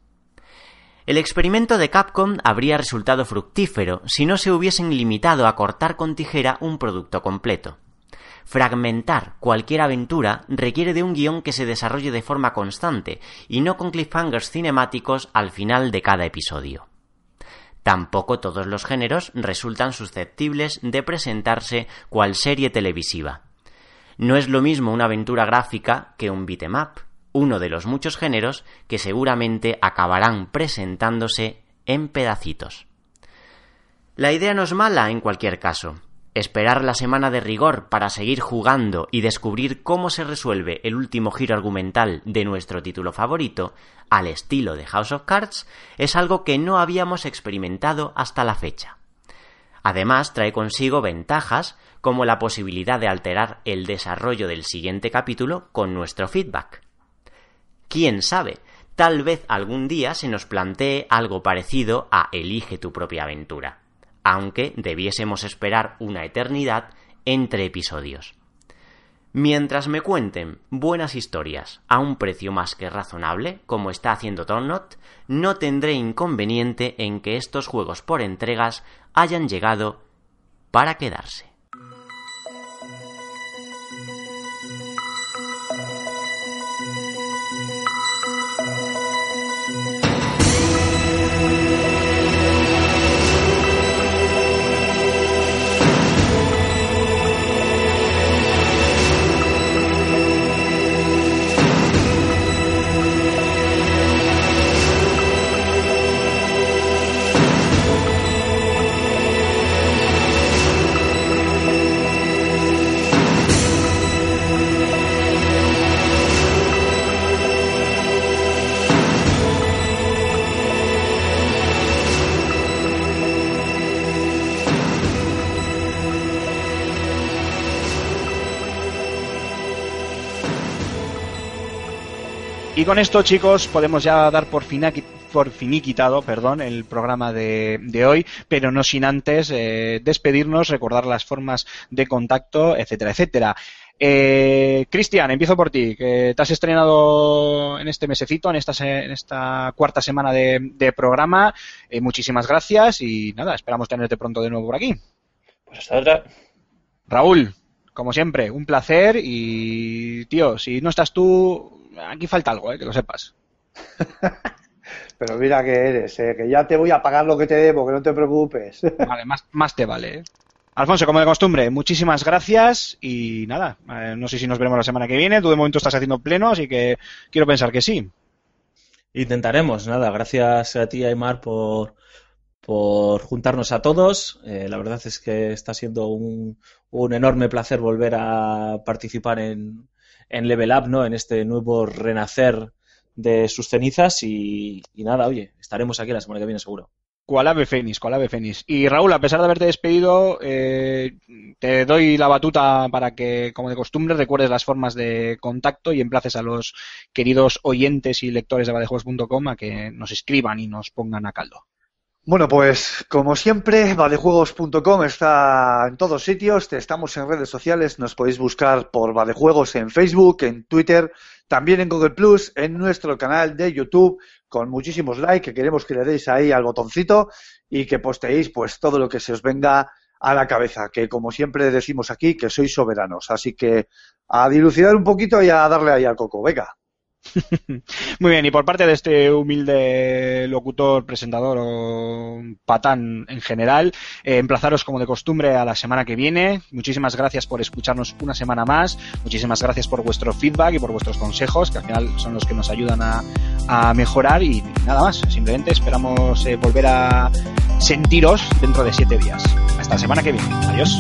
[SPEAKER 5] El experimento de Capcom habría resultado fructífero si no se hubiesen limitado a cortar con tijera un producto completo. Fragmentar cualquier aventura requiere de un guion que se desarrolle de forma constante y no con cliffhangers cinemáticos al final de cada episodio. Tampoco todos los géneros resultan susceptibles de presentarse cual serie televisiva. No es lo mismo una aventura gráfica que un beat'em up, uno de los muchos géneros que seguramente acabarán presentándose en pedacitos. La idea no es mala en cualquier caso. Esperar la semana de rigor para seguir jugando y descubrir cómo se resuelve el último giro argumental de nuestro título favorito, al estilo de House of Cards, es algo que no habíamos experimentado hasta la fecha. Además, trae consigo ventajas como la posibilidad de alterar el desarrollo del siguiente capítulo con nuestro feedback. Quién sabe, tal vez algún día se nos plantee algo parecido a Elige tu propia aventura, aunque debiésemos esperar una eternidad entre episodios. Mientras me cuenten buenas historias a un precio más que razonable, como está haciendo Tonnot, no tendré inconveniente en que estos juegos por entregas hayan llegado para quedarse.
[SPEAKER 1] Y con esto, chicos, podemos ya dar por, finaqui- por finiquitado perdón, el programa de, de hoy, pero no sin antes eh, despedirnos, recordar las formas de contacto, etcétera, etcétera. Eh, Cristian, empiezo por ti, que te has estrenado en este mesecito, en esta, se- en esta cuarta semana de, de programa. Eh, muchísimas gracias y nada, esperamos tenerte pronto de nuevo por aquí.
[SPEAKER 4] Pues hasta otra.
[SPEAKER 1] Raúl, como siempre, un placer y, tío, si no estás tú, aquí falta algo, eh, que lo sepas. *laughs*
[SPEAKER 3] Pero mira que eres, eh, que ya te voy a pagar lo que te debo, que no te preocupes. *laughs*
[SPEAKER 1] Vale, más, más te vale. ¿eh? Alfonso, como de costumbre, muchísimas gracias y nada, eh, no sé si nos veremos la semana que viene. Tú de momento estás haciendo pleno, así que quiero pensar que sí.
[SPEAKER 2] Intentaremos, nada, gracias a ti, Aymar, por, por juntarnos a todos. Eh, la verdad es que está siendo un, un enorme placer volver a participar en, en Level Up, ¿no? En este nuevo renacer de sus cenizas y, nada, oye, estaremos aquí la semana que viene seguro.
[SPEAKER 1] Cual ave fénix, cual ave fénix. Y Raúl, a pesar de haberte despedido, eh, te doy la batuta para que, como de costumbre, recuerdes las formas de contacto y emplaces a los queridos oyentes y lectores de vadejuegos.com a que nos escriban y nos pongan a caldo.
[SPEAKER 3] Bueno, pues como siempre, vadejuegos.com está en todos sitios, estamos en redes sociales, nos podéis buscar por Vadejuegos en Facebook, en Twitter, también en Google Plus, en nuestro canal de YouTube, con muchísimos likes, que queremos que le deis ahí al botoncito y que posteéis pues todo lo que se os venga a la cabeza, que como siempre decimos aquí, que sois soberanos. Así que a dilucidar un poquito y a darle ahí al coco. Venga.
[SPEAKER 1] Muy bien, y por parte de este humilde locutor, presentador o patán en general, eh, emplazaros como de costumbre a la semana que viene. Muchísimas gracias por escucharnos una semana más. Muchísimas gracias por vuestro feedback y por vuestros consejos, que al final son los que nos ayudan a, mejorar. Y nada más, simplemente esperamos eh, volver a sentiros dentro de siete días. Hasta la semana que viene. Adiós.